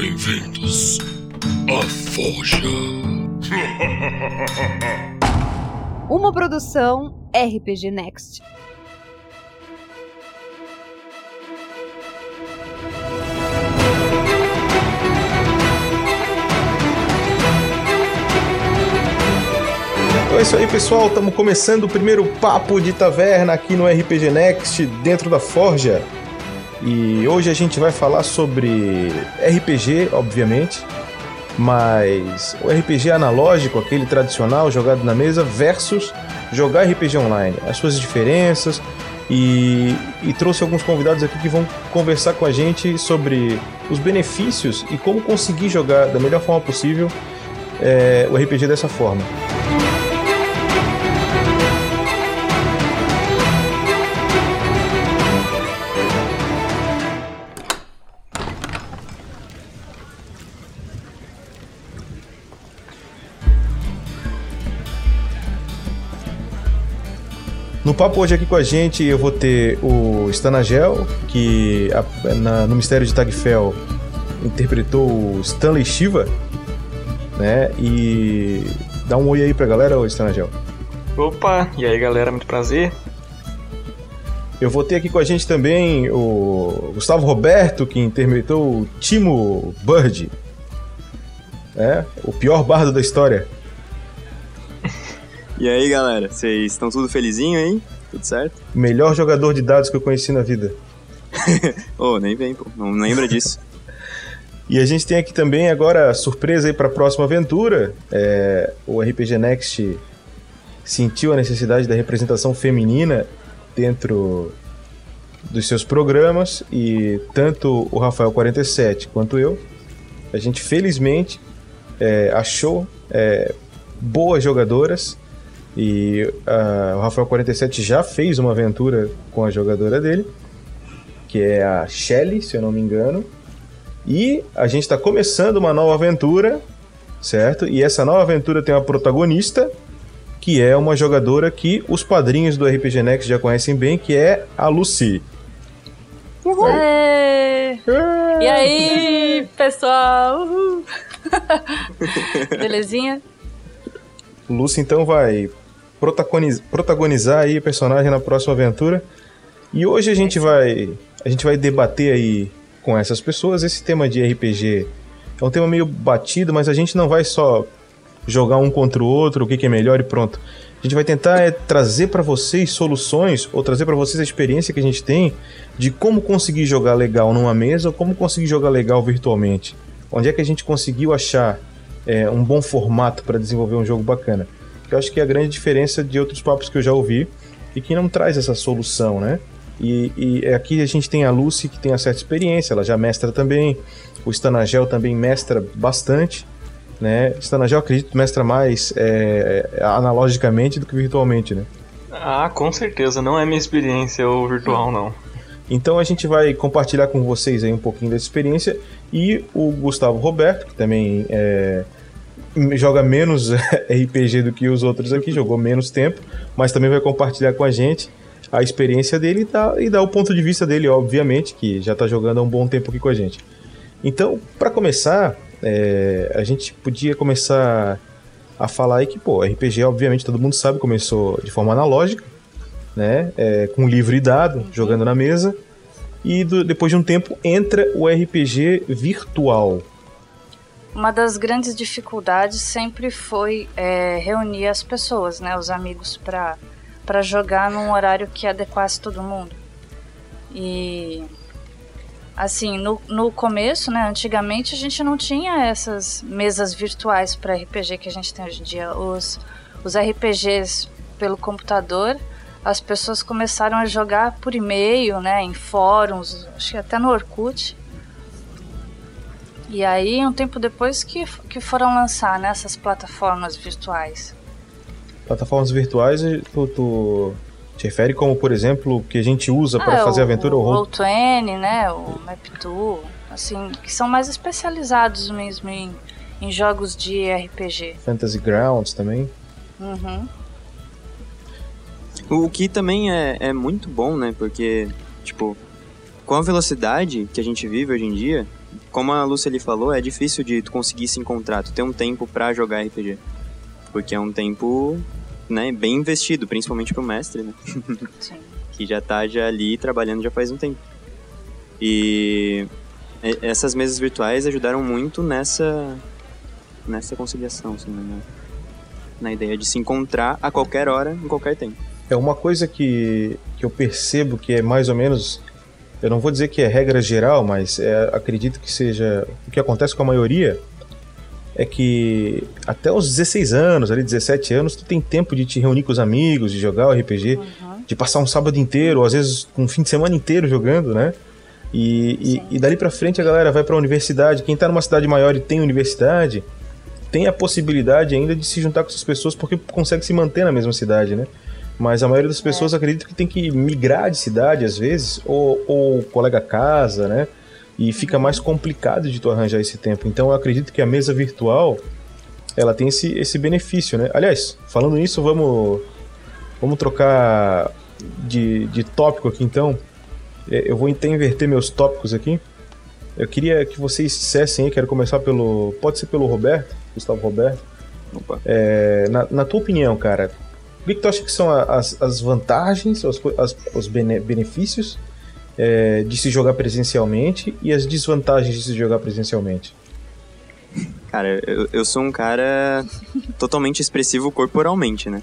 bem-vindos à Forja. Uma produção RPG Next. Então é isso aí, pessoal. Estamos começando o primeiro papo de taverna aqui no RPG Next, dentro da Forja. E hoje a gente vai falar sobre RPG, obviamente, mas o RPG analógico, aquele tradicional jogado na mesa, versus jogar RPG online, as suas diferenças. E, e trouxe alguns convidados aqui que vão conversar com a gente sobre os benefícios e como conseguir jogar da melhor forma possível é, o RPG dessa forma. Papo hoje aqui com a gente eu vou ter o Stanagel, que a, na, no Mistério de Tagfel interpretou o Stanley Shiva, né? E dá um oi aí pra galera, ô Stanagel. Opa, e aí galera, muito prazer. Eu vou ter aqui com a gente também o Gustavo Roberto, que interpretou o Timo Bird, né? O pior bardo da história. E aí, galera, vocês estão tudo felizinho aí? Tudo certo? Melhor jogador de dados que eu conheci na vida. Oh, nem vem, pô. Não lembra disso. e a gente tem aqui também agora surpresa aí para a próxima aventura. É, o RPG Next sentiu a necessidade da representação feminina dentro dos seus programas e tanto o Rafael 47 quanto eu, a gente felizmente é, achou é, boas jogadoras e uh, o Rafael 47 já fez uma aventura com a jogadora dele, que é a Shelly, se eu não me engano. E a gente está começando uma nova aventura, certo? E essa nova aventura tem uma protagonista, que é uma jogadora que os padrinhos do RPG Next já conhecem bem, que é a Lucy. Uhul. É. E aí, pessoal? Uhul. Belezinha? Lucy então vai protagonizar, protagonizar aí o personagem na próxima aventura. E hoje a gente vai a gente vai debater aí com essas pessoas esse tema de RPG. É um tema meio batido, mas a gente não vai só jogar um contra o outro, o que, que é melhor e pronto. A gente vai tentar é, trazer para vocês soluções ou trazer para vocês a experiência que a gente tem de como conseguir jogar legal numa mesa ou como conseguir jogar legal virtualmente. Onde é que a gente conseguiu achar é, um bom formato para desenvolver um jogo bacana que eu acho que é a grande diferença de outros papos que eu já ouvi e que não traz essa solução, né? E, e aqui a gente tem a Lucy, que tem uma certa experiência, ela já mestra também, o Stanagel também mestra bastante, né? Stanagel, acredito, mestra mais é, analogicamente do que virtualmente, né? Ah, com certeza, não é minha experiência o virtual, não. Então a gente vai compartilhar com vocês aí um pouquinho dessa experiência e o Gustavo Roberto, que também é, joga menos RPG do que os outros aqui, jogou menos tempo, mas também vai compartilhar com a gente a experiência dele e dar, e dar o ponto de vista dele, obviamente, que já está jogando há um bom tempo aqui com a gente. Então, para começar, é, a gente podia começar a falar aí que, pô, RPG, obviamente, todo mundo sabe, começou de forma analógica, né, é, com livro e dado, jogando na mesa, e do, depois de um tempo entra o RPG virtual, uma das grandes dificuldades sempre foi é, reunir as pessoas, né, os amigos, para jogar num horário que adequasse todo mundo. E assim, no, no começo, né, antigamente a gente não tinha essas mesas virtuais para RPG que a gente tem hoje em dia. Os, os RPGs pelo computador, as pessoas começaram a jogar por e-mail, né, em fóruns, acho que até no Orkut. E aí, um tempo depois que, que foram lançar nessas né, plataformas virtuais. Plataformas virtuais, tu, tu te refere como, por exemplo, o que a gente usa ah, para fazer o, aventura? O Roll20, né? O Map2, assim, que são mais especializados mesmo em, em jogos de RPG. Fantasy Grounds também. Uhum. O que também é, é muito bom, né? Porque, tipo, com a velocidade que a gente vive hoje em dia, como a Lúcia ali falou, é difícil de tu conseguir se encontrar, tu ter um tempo pra jogar RPG. Porque é um tempo, né, bem investido, principalmente pro mestre, né? Sim. que já tá já ali trabalhando já faz um tempo. E e- essas mesas virtuais ajudaram muito nessa nessa conciliação, assim, né? na ideia de se encontrar a qualquer hora, em qualquer tempo. É uma coisa que, que eu percebo que é mais ou menos. Eu não vou dizer que é regra geral, mas é, acredito que seja. O que acontece com a maioria é que até os 16 anos, ali 17 anos, tu tem tempo de te reunir com os amigos, de jogar o RPG, de passar um sábado inteiro, ou às vezes um fim de semana inteiro jogando, né? E, e, e dali pra frente a galera vai pra universidade. Quem tá numa cidade maior e tem universidade, tem a possibilidade ainda de se juntar com essas pessoas porque consegue se manter na mesma cidade, né? Mas a maioria das pessoas acredita que tem que migrar de cidade às vezes, ou, ou colega casa, né? E fica mais complicado de tu arranjar esse tempo. Então eu acredito que a mesa virtual ela tem esse, esse benefício, né? Aliás, falando nisso, vamos, vamos trocar de, de tópico aqui então. É, Eu vou até inverter meus tópicos aqui. Eu queria que vocês dissessem aí, quero começar pelo. Pode ser pelo Roberto, Gustavo Roberto. Opa. É, na, na tua opinião, cara, o que, tu acha que são as, as vantagens, as, as- os bene- benefícios é, de se jogar presencialmente e as desvantagens de se jogar presencialmente? Cara, eu, eu sou um cara totalmente expressivo corporalmente, né?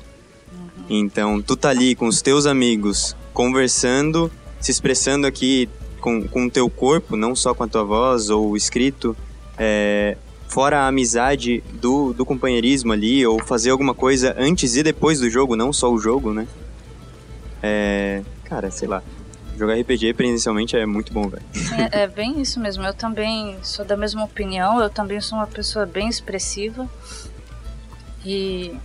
Então, tu tá ali com os teus amigos, conversando, se expressando aqui com, com o teu corpo, não só com a tua voz ou escrito, é, fora a amizade do, do companheirismo ali, ou fazer alguma coisa antes e depois do jogo, não só o jogo, né? É, cara, sei lá. Jogar RPG presencialmente é muito bom, velho. É é bem isso mesmo. Eu também sou da mesma opinião. Eu também sou uma pessoa bem expressiva. E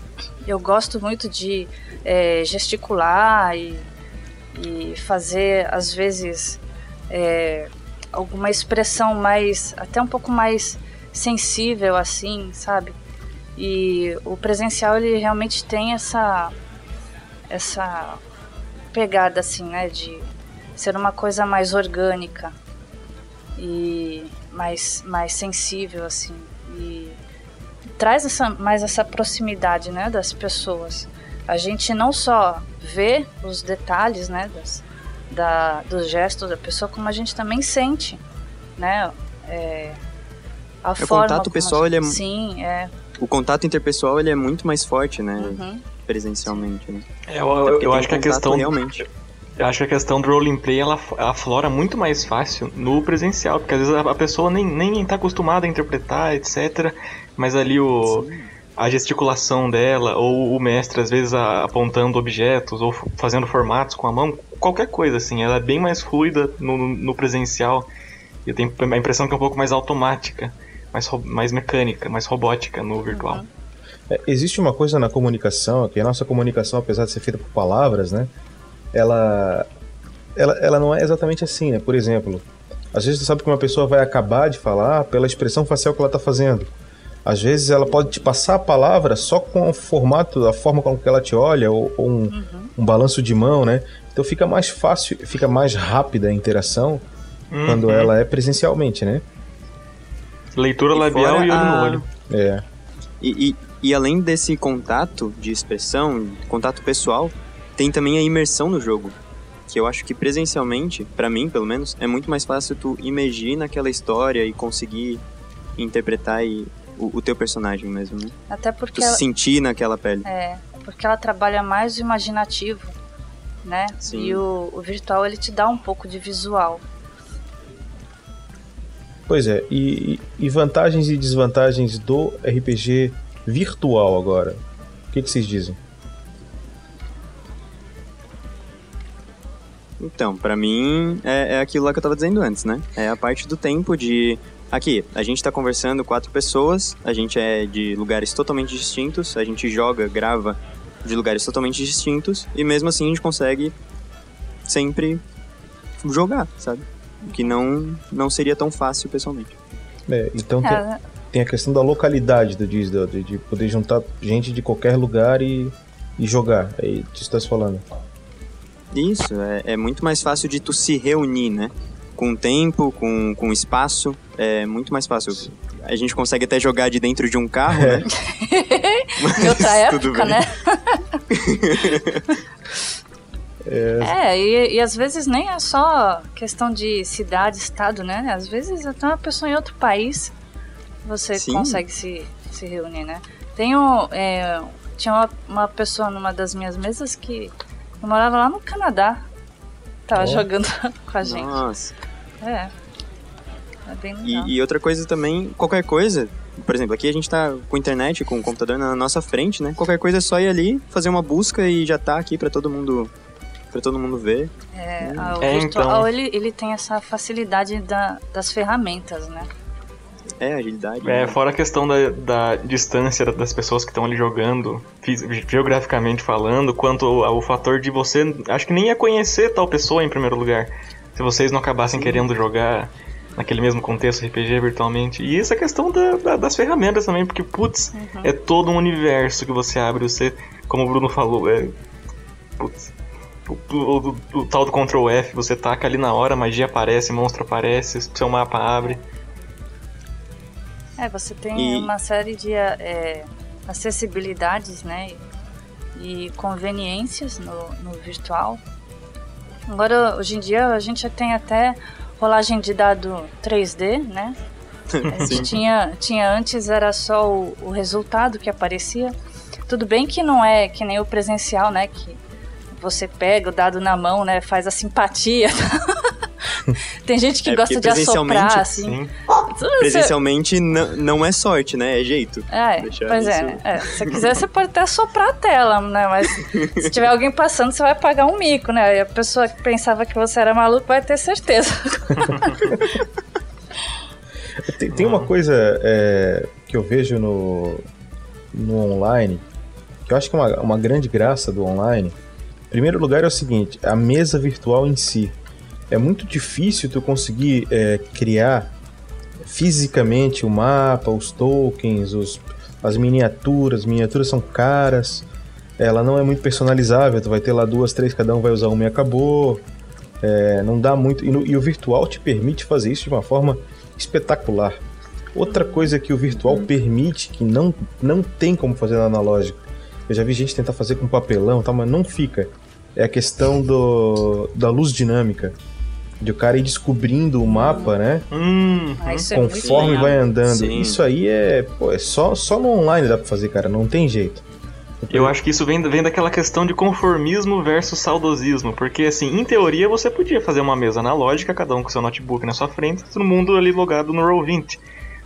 eu gosto muito de é, gesticular e, e fazer, às vezes, é, alguma expressão mais. até um pouco mais sensível, assim, sabe? E o presencial, ele realmente tem essa. essa pegada, assim, né? De ser uma coisa mais orgânica e mais, mais sensível, assim. E traz essa, mais essa proximidade, né, das pessoas. A gente não só vê os detalhes, né, das, da, dos gestos da pessoa, como a gente também sente, né, é, a forma contato como pessoal, ele é Sim, é. O contato interpessoal, ele é muito mais forte, né? uhum. Presencialmente, né? É, eu, eu, eu acho que a contato questão. Realmente. Eu acho que a questão do role play ela, ela aflora muito mais fácil no presencial, porque às vezes a, pessoa nem, nem tá acostumada a interpretar, etc. Mas ali o, a gesticulação dela, ou o mestre às vezes a- apontando objetos, ou fazendo formatos com a mão, qualquer coisa assim, ela é bem mais fluida no, no- no presencial. Eu tenho a impressão que é um pouco mais automática, mais, mais mecânica, mais robótica no virtual. É, existe uma coisa na comunicação, que a nossa comunicação, apesar de ser feita por palavras, né? Ela, ela, ela não é exatamente assim, né? Por exemplo, às vezes você sabe que uma pessoa vai acabar de falar pela expressão facial que ela está fazendo. Às vezes ela pode te passar a palavra só com o formato, a forma com que ela te olha, ou, ou um, um balanço de mão, né? Então fica mais fácil, fica mais rápida a interação quando Uhum. ela é presencialmente, né? Leitura E labial e olho no a- olho. É. E, e, e além desse contato de expressão, contato pessoal, tem também a imersão no jogo. Que eu acho que presencialmente, pra mim pelo menos, é muito mais fácil tu imergir naquela história e conseguir interpretar e, o, o teu personagem mesmo, né? Até Tu porque se ela, sentir naquela pele. É, porque ela trabalha mais o imaginativo, né? Sim. E o, o virtual ele te dá um pouco de visual. Pois é, e, e vantagens e desvantagens do RPG virtual agora? O que, que vocês dizem? Então, pra mim, é, é aquilo lá que eu tava dizendo antes, né? É a parte do tempo de. Aqui, a gente tá conversando quatro pessoas, a gente é de lugares totalmente distintos, a gente joga, grava de lugares totalmente distintos, e mesmo assim a gente consegue sempre jogar, sabe? O que não, não seria tão fácil pessoalmente. É, então tem, É, tem a questão da localidade do Disney, de, de poder juntar gente de qualquer lugar e, e jogar. É isso que você tá falando. Isso, é, é muito mais fácil de tu se reunir, né? com tempo, com, com espaço, é muito mais fácil. A gente consegue até jogar de dentro de um carro, né? Em outra tudo época, bem. né? É, e, e às vezes nem é só questão de cidade, estado, né? Às vezes até uma pessoa em outro país você Sim. consegue se, se reunir, né? Um, é, tinha uma, uma pessoa numa das minhas mesas que morava lá no Canadá. Tava Ó. jogando com a gente. Nossa. É. É bem legal. E, e outra coisa também, qualquer coisa, por exemplo, aqui a gente tá com internet, com o computador na nossa frente, né? Qualquer coisa é só ir ali, fazer uma busca e já tá aqui pra todo mundo para todo mundo ver. É, a- o É, virtual, então. ele, ele tem essa facilidade da, das ferramentas, né? É, agilidade. É, né? fora a questão da, da distância das pessoas que estão ali jogando, geograficamente falando, quanto ao, ao fator de você, acho que nem ia conhecer tal pessoa em primeiro lugar, se vocês não acabassem querendo jogar naquele mesmo contexto RPG virtualmente. E essa questão da- da- das ferramentas também, porque, putz, é todo um universo que você abre, você, como o Bruno falou, é... Putz, o, o- o- o tal do Ctrl F, você taca ali na hora, magia aparece, monstro aparece, seu mapa abre. É, você tem E- uma série de é, acessibilidades, né? E conveniências no, no virtual. Agora, hoje em dia, a gente já tem até rolagem de dado 3D, né? A gente tinha, tinha antes, era só o, o resultado que aparecia. Tudo bem que não é que nem o presencial, né? Que você pega o dado na mão, né? Faz a simpatia. Tem gente que É, gosta de presencialmente, assoprar, assim. Sim. Presencialmente não, não é sorte, né? É jeito. É, Deixar pois é, isso- é. Se você quiser, você pode até soprar a tela, né? Mas se tiver alguém passando, você vai pagar um mico, né? E a pessoa que pensava que você era maluco vai ter certeza. Tem, tem uma coisa é, que eu vejo no, no online, que eu acho que é uma, uma grande graça do online. Primeiro lugar é o seguinte, a mesa virtual em si. É muito difícil tu conseguir é, criar fisicamente o mapa, os tokens, os, as miniaturas. As miniaturas são caras, ela não é muito personalizável, tu vai ter lá duas, três, cada um vai usar uma e acabou. É, não dá muito. E, no- e o virtual te permite fazer isso de uma forma espetacular. Outra coisa que o virtual permite, que não, não tem como fazer no analógico, eu já vi gente tentar fazer com papelão tal, mas não fica. É a questão do, da luz dinâmica. De o cara ir descobrindo o mapa, né? Hum, Ah, é Conforme legal. vai andando. Sim. Isso aí é, pô, é só, só no online dá pra fazer, cara. Não tem jeito. Eu acho que isso vem, vem daquela questão de conformismo versus saudosismo. Porque, assim, em teoria você podia fazer uma mesa analógica, cada um com seu notebook na sua frente, todo mundo ali logado no Roll20.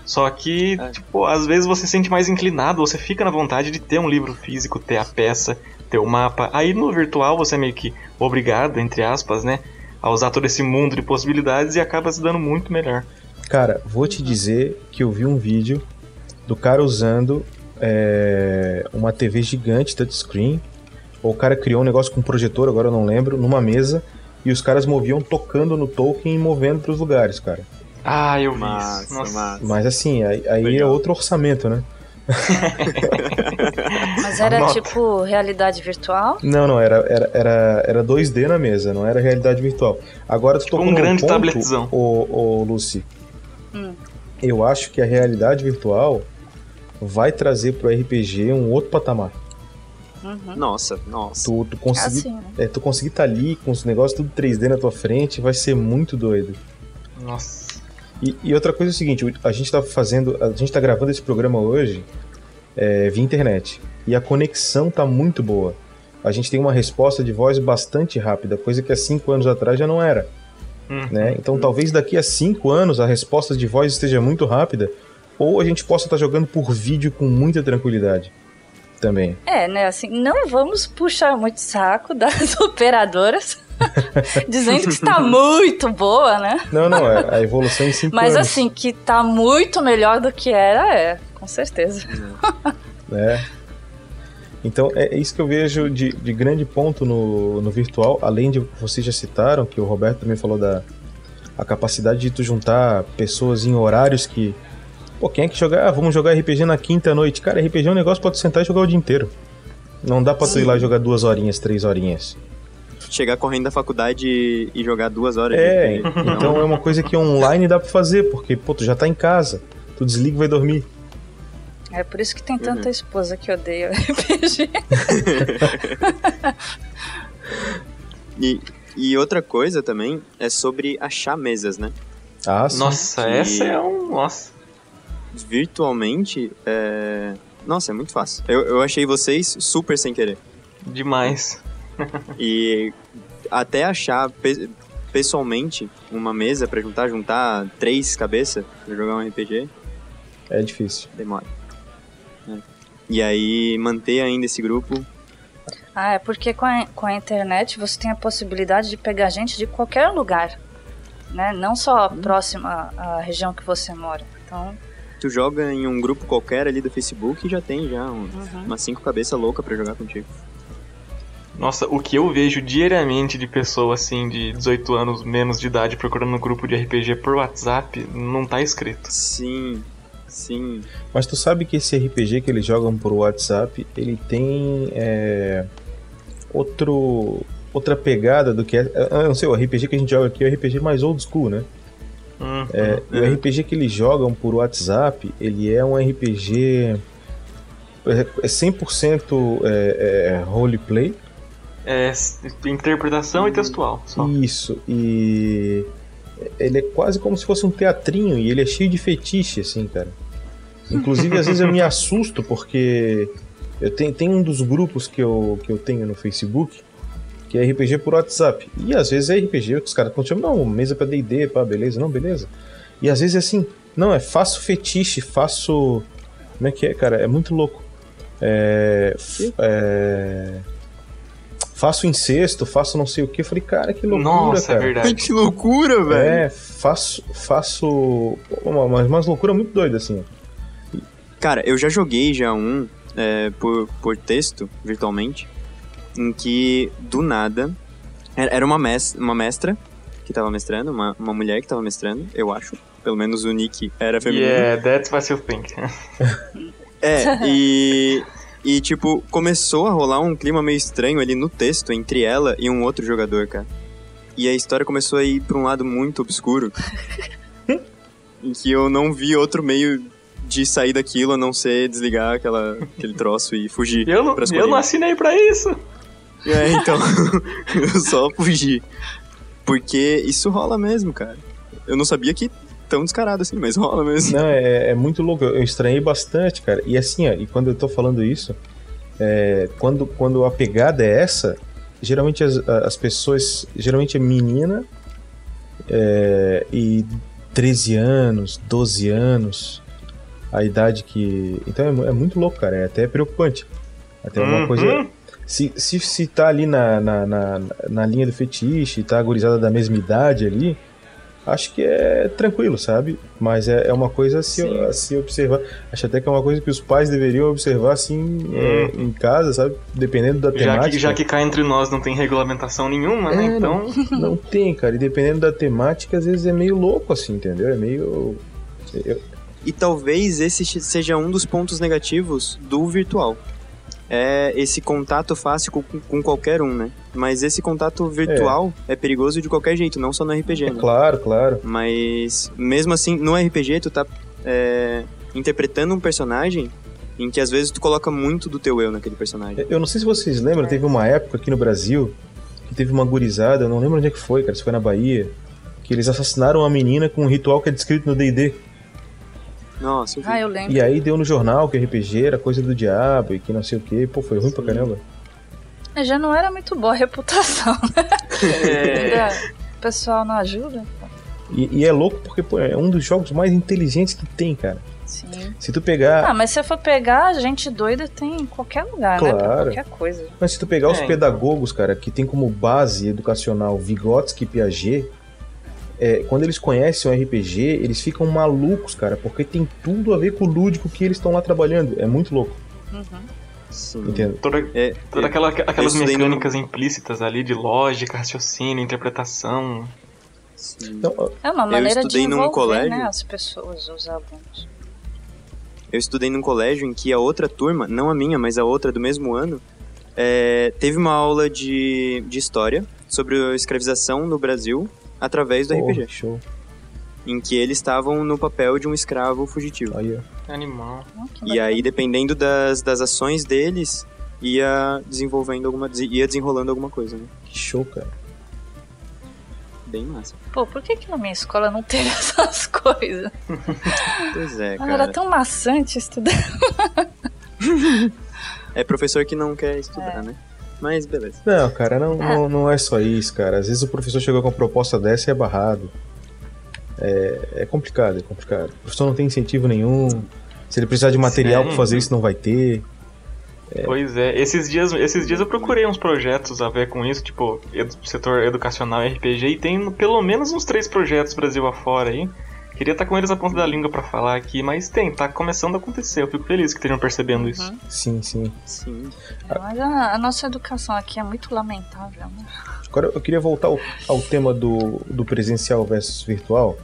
Só que, É. tipo, às vezes você se sente mais inclinado, você fica na vontade de ter um livro físico, ter a peça, ter o mapa. Aí no virtual você é meio que obrigado, entre aspas, né? A usar todo esse mundo de possibilidades e acaba se dando muito melhor. Cara, vou te dizer que eu vi um vídeo do cara usando é, uma TV gigante touchscreen. O cara criou um negócio com projetor, agora eu não lembro, numa mesa. E os caras moviam tocando no token e movendo pros lugares, cara. Ah, eu vi Massa, isso. Nossa. massa. Mas assim, aí, aí é outro orçamento, né? Mas era Anota. tipo realidade virtual. Não, não, era, era, era, era 2D na mesa, não era realidade virtual. Agora tu tocou um num grande ponto, tabletzão. ô, ô, Lucy. Hum. Eu acho que a realidade virtual vai trazer pro RPG um outro patamar. Uhum. Nossa, nossa. Tu, tu conseguir Assim, né? É, tu conseguir estar ali com os negócios tudo 3D na tua frente vai ser muito doido. Nossa. E, e outra coisa é o seguinte, a gente tá fazendo, a gente tá gravando esse programa hoje é, via internet e a conexão tá muito boa. A gente tem uma resposta de voz bastante rápida, coisa que há cinco anos atrás já não era, Hum. né? Então talvez daqui a cinco anos a resposta de voz esteja muito rápida ou a gente possa estar jogando por vídeo com muita tranquilidade também. É, né? Assim, não vamos puxar muito saco das operadoras. dizendo que está muito boa, né? Não, não, é a evolução em cinco Mas anos. assim, que tá muito melhor do que era, é, com certeza. né? Então é isso que eu vejo de, de grande ponto no, no virtual, além de vocês já citaram, que o Roberto também falou da a capacidade de tu juntar pessoas em horários que. Pô, quem é que jogar? Ah, vamos jogar RPG na quinta noite. Cara, RPG é um negócio pra tu sentar e jogar o dia inteiro. Não dá pra tu ir lá jogar duas horinhas, três horinhas. Chegar correndo da faculdade e, e jogar duas horas. É, de RPG. então é uma coisa que online dá pra fazer, porque, pô, tu já tá em casa. Tu desliga e vai dormir. É por isso que tem tanta esposa que odeia RPG. E, e outra coisa também é sobre achar mesas, né? Ah, sim. Nossa, que- essa é um. Nossa. Virtualmente, é... Nossa, é muito fácil. Eu, eu achei vocês super sem querer. Demais. E até achar pe- pessoalmente uma mesa pra juntar, juntar três cabeças pra jogar um RPG, É difícil. demora. É. E aí manter ainda esse grupo. ah, é porque com a, com a internet você tem a possibilidade de pegar gente de qualquer lugar. Né? Não só próxima à região que você mora. Então, Tu joga em um grupo qualquer ali do Facebook e já tem já um- umas cinco cabeças loucas pra jogar contigo. Nossa, o que eu vejo diariamente de pessoa assim de 18 anos menos de idade procurando um grupo de RPG por WhatsApp não tá escrito. Sim, sim. Mas tu sabe que esse RPG que eles jogam por WhatsApp, ele tem é, outro, outra pegada do que é. Eu não sei, o RPG que a gente joga aqui é o RPG mais old school, né? Hum, É, e o RPG que eles jogam por WhatsApp, ele é um RPG. É é 100% é, é, roleplay. É interpretação e textual. Só. Isso, e ele é quase como se fosse um teatrinho e ele é cheio de fetiche, assim, cara. Inclusive, às vezes eu me assusto porque eu tenho, tem um dos grupos que eu, que eu tenho no Facebook que é RPG por WhatsApp. E às vezes é RPG, os caras chamando, não, mesa pra DD, pá, beleza, não, beleza. E às vezes é assim, não, é faço fetiche, faço. Como é que é, cara? É muito louco. É. é... Faço incesto, faço não sei o que. Eu falei, cara, que loucura, Nossa, cara. é verdade. que loucura, velho. É, faço. Faço. Uma, uma, umas loucura muito doida, assim. Cara, eu já joguei já um é, por, por texto, virtualmente, em que, do nada, era era uma, mes uma mestra que tava mestrando, uma, uma mulher que tava mestrando, eu acho. Pelo menos o nick era feminino. Yeah, that's what you think. É, e. E, tipo, começou a rolar um clima meio estranho ali no texto entre ela e um outro jogador, cara. E a história começou a ir pra um lado muito obscuro. em que eu não vi outro meio de sair daquilo a não ser desligar aquela, aquele troço e fugir. Eu não, eu não assinei pra isso. É, então. eu só fugi. Porque isso rola mesmo, cara. Eu não sabia que tão descarado assim, mas rola mesmo. Não, é, é muito louco. Eu estranhei bastante, cara. E assim, ó, e quando eu tô falando isso, é, quando, quando a pegada é essa, geralmente as, as pessoas. Geralmente é menina é, e 13 anos, 12 anos, a idade que. Então é, é muito louco, cara. É até preocupante. Até uma Uhum. coisa. Se, se, se tá ali na, na, na, na linha do fetiche, tá agorizada da mesma idade ali, acho que é tranquilo, sabe? Mas é, é uma coisa a se, a se observar. Acho até que é uma coisa que os pais deveriam observar assim é, em casa, sabe? Dependendo da Já temática. que, já que cá entre nós não tem regulamentação nenhuma, né? É, Então. Não tem, cara. E dependendo da temática, às vezes é meio louco, assim, entendeu? É meio. eu- E talvez esse seja um dos pontos negativos do virtual. É esse contato fácil com, com qualquer um, né? Mas esse contato virtual é. perigoso de qualquer jeito, não só no RPG, É né? claro, claro. Mas mesmo assim, no RPG tu tá é, interpretando um personagem em que às vezes tu coloca muito do teu eu naquele personagem. Eu não sei se vocês lembram, teve uma época aqui no Brasil que teve uma gurizada, eu não lembro onde é que foi, cara, se foi na Bahia, que eles assassinaram uma menina com um ritual que é descrito no D&D. Nossa, eu vi. ah, eu lembro. E aí deu no jornal que RPG era coisa do diabo e que não sei o que. Pô, foi ruim pra caramba. É, Já não era muito boa a reputação, né? É, o pessoal não ajuda. E, e é louco porque, pô, é um dos jogos mais inteligentes que tem, cara. Sim. Se tu pegar. Ah, mas se for pegar, gente doida tem em qualquer lugar, né? Pra Claro. qualquer coisa. Mas se tu pegar os É, então. pedagogos, cara, que tem como base educacional Vygotsky e Piaget, é, quando eles conhecem o RPG, eles ficam malucos, cara, porque tem tudo a ver com o lúdico que eles estão lá trabalhando. É muito louco, Uhum. Sim. entende? toda, É, toda aquela, aquelas mecânicas implícitas ali de lógica, raciocínio, interpretação. sim. Então, É uma maneira de estudei num envolver, colégio. né, as pessoas, os alunos. Eu estudei num colégio em que a outra turma, não a minha, mas a outra do mesmo ano, é, teve uma aula de, de história sobre a escravização no Brasil através do Porra, RPG, show. em que eles estavam no papel de um escravo fugitivo. Aí, ó. Animal. Que E aí, dependendo das, das ações deles, ia desenvolvendo alguma. ia desenrolando alguma coisa, né? Que show, cara. Bem massa. Pô, por que, que na minha escola não teve essas coisas? Pois é, Mano, era cara. tão maçante estudar. É professor que não quer estudar, né? Mas beleza. Não, cara, não, Ah. não, não é só isso, cara. Às vezes o professor chegou com uma proposta dessa e é barrado. É, é complicado, é complicado. O professor não tem incentivo nenhum. Se ele precisar de material pra fazer isso, não vai ter. Pois é, esses dias, esses dias eu procurei uns projetos a ver com isso, tipo, edu- setor educacional e RPG, e tem pelo menos uns três projetos Brasil afora aí. Queria estar com eles a ponta da língua pra falar aqui, mas tem, tá começando a acontecer. Eu fico feliz que estejam percebendo isso. Sim, sim. Sim. Mas a, a nossa educação aqui é muito lamentável, né? Agora eu queria voltar ao, ao tema do, do presencial versus virtual.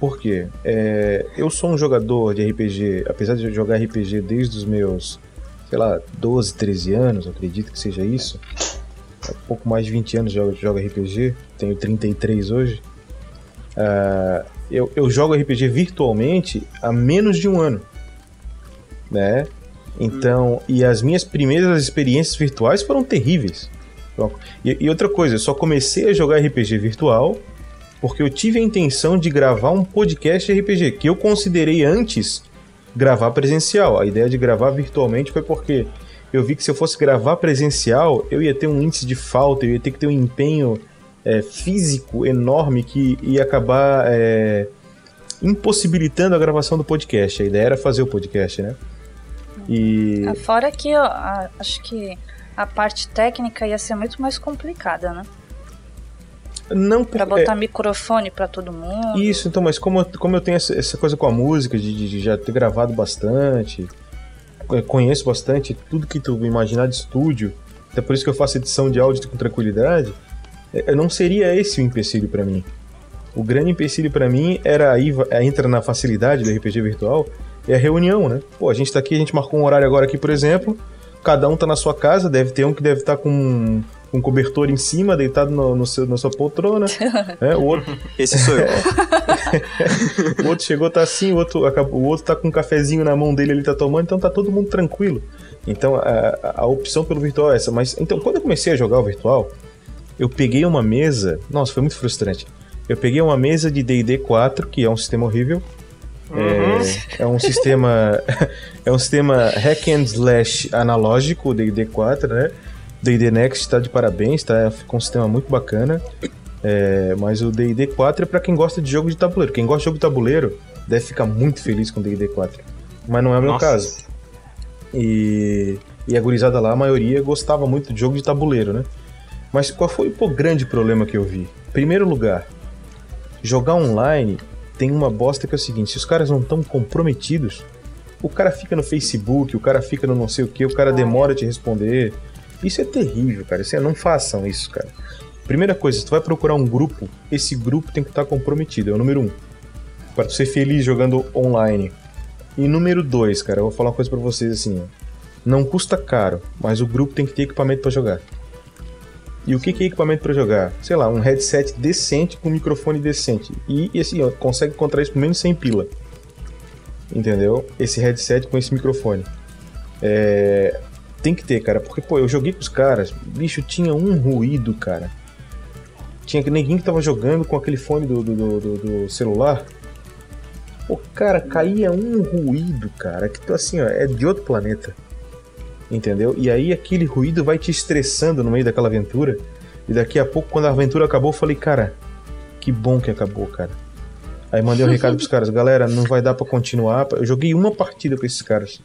Por quê? É, eu sou um jogador de RPG, apesar de jogar RPG desde os meus, sei lá, 12, 13 anos, eu acredito que seja isso. Há pouco mais de 20 anos jogo, jogo RPG, tenho 33 hoje. Ah, eu, eu jogo RPG virtualmente há menos de um ano. Né? Então, e as minhas primeiras experiências virtuais foram terríveis. E, e outra coisa, eu só comecei a jogar RPG virtual porque eu tive a intenção de gravar um podcast RPG, que eu considerei antes gravar presencial. A ideia de gravar virtualmente foi porque eu vi que se eu fosse gravar presencial, eu ia ter um índice de falta, eu ia ter que ter um empenho é, físico enorme que ia acabar é, impossibilitando a gravação do podcast. A ideia era fazer o podcast, né? E. Ah, Fora que ó, a- acho que a parte técnica ia ser muito mais complicada, né? Não Pra por- é, botar microfone pra todo mundo. Isso, então, mas como, eu- como eu tenho essa, coisa com a música, de, de- já ter gravado bastante, eh, conheço bastante tudo que tu imaginar de estúdio, até por isso que eu faço edição de áudio com tranquilidade, não seria esse o empecilho pra mim. O grande empecilho pra mim era aí, aí entra na facilidade do RPG virtual, é a reunião, né? Pô, a gente tá aqui, a gente marcou um horário agora aqui, por exemplo, cada um tá na sua casa, deve ter um que deve estar com um, cobertor em cima, deitado no, no seu, na sua poltrona, né? O outro Esse sou eu. o outro chegou, tá assim, o outro, o outro tá com um cafezinho na mão dele, ele tá tomando, então tá todo mundo tranquilo. Então a, a- a opção pelo virtual é essa. Mas então, quando eu comecei a jogar o virtual, eu peguei uma mesa. Nossa, foi muito frustrante. Eu peguei uma mesa de DD 4, que é um sistema horrível. É, é um sistema. é um sistema hack and slash analógico, o DD 4, né? DD Next tá de parabéns, tá? Ficou um sistema muito bacana. É, mas o D&D 4 é pra quem gosta de jogo de tabuleiro. Quem gosta de jogo de tabuleiro deve ficar muito feliz com o D&D 4. Mas não é o meu Nossa. caso. E, e a gurizada lá, a maioria gostava muito de jogo de tabuleiro, né? Mas qual foi o grande problema que eu vi? Primeiro lugar, jogar online tem uma bosta que é o seguinte, se os caras não estão comprometidos, o cara fica no Facebook, o cara fica no não sei o que, o cara demora a te responder. Isso é terrível, cara. Isso é- não façam isso, cara. Primeira coisa, se tu vai procurar um grupo, esse grupo tem que estar comprometido, é o número um. Para tu ser feliz jogando online. E número dois, cara, eu vou falar uma coisa pra vocês assim. Não custa caro, mas o grupo tem que ter equipamento pra jogar. E o que que é equipamento pra jogar? Sei lá, um headset decente com um microfone decente. E, e assim, consegue encontrar isso por menos 100 pila. Entendeu? Esse headset com esse microfone. É, tem que ter, cara, porque, pô, eu joguei com os caras, bicho, tinha um ruído, cara. Tinha ninguém que tava jogando com aquele fone do, do, do, do- celular. Pô, cara, caía um ruído, cara, que assim, ó, é de outro planeta. Entendeu? E aí aquele ruído vai te estressando no meio daquela aventura. E daqui a pouco, quando a aventura acabou, eu falei, cara, que bom que acabou, cara. Aí mandei um recado pros caras, galera, não vai dar pra continuar. Eu joguei uma partida com esses caras.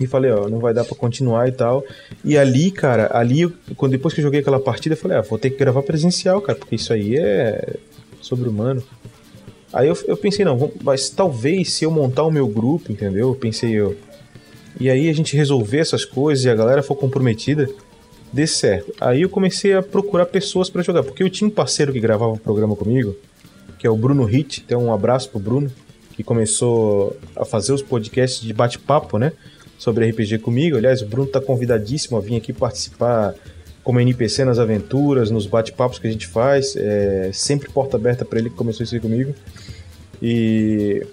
E falei, ó, não vai dar pra continuar e tal. E ali, cara, ali, quando depois que eu joguei aquela partida, eu falei, ah, vou ter que gravar presencial, cara, porque isso aí é sobre-humano. Aí eu, eu pensei, não, mas talvez se eu montar o meu grupo, entendeu? Eu pensei eu. E aí a gente resolver essas coisas e a galera for comprometida, dê certo. Aí eu comecei a procurar pessoas pra jogar, porque eu tinha um parceiro que gravava um programa comigo, que é o Bruno Hit, então um abraço pro Bruno, que começou a fazer os podcasts de bate-papo, né? Sobre RPG comigo. Aliás, o Bruno tá convidadíssimo a vir aqui participar como NPC nas aventuras, nos bate-papos que a gente faz. É, sempre porta aberta para ele que começou isso aí comigo. E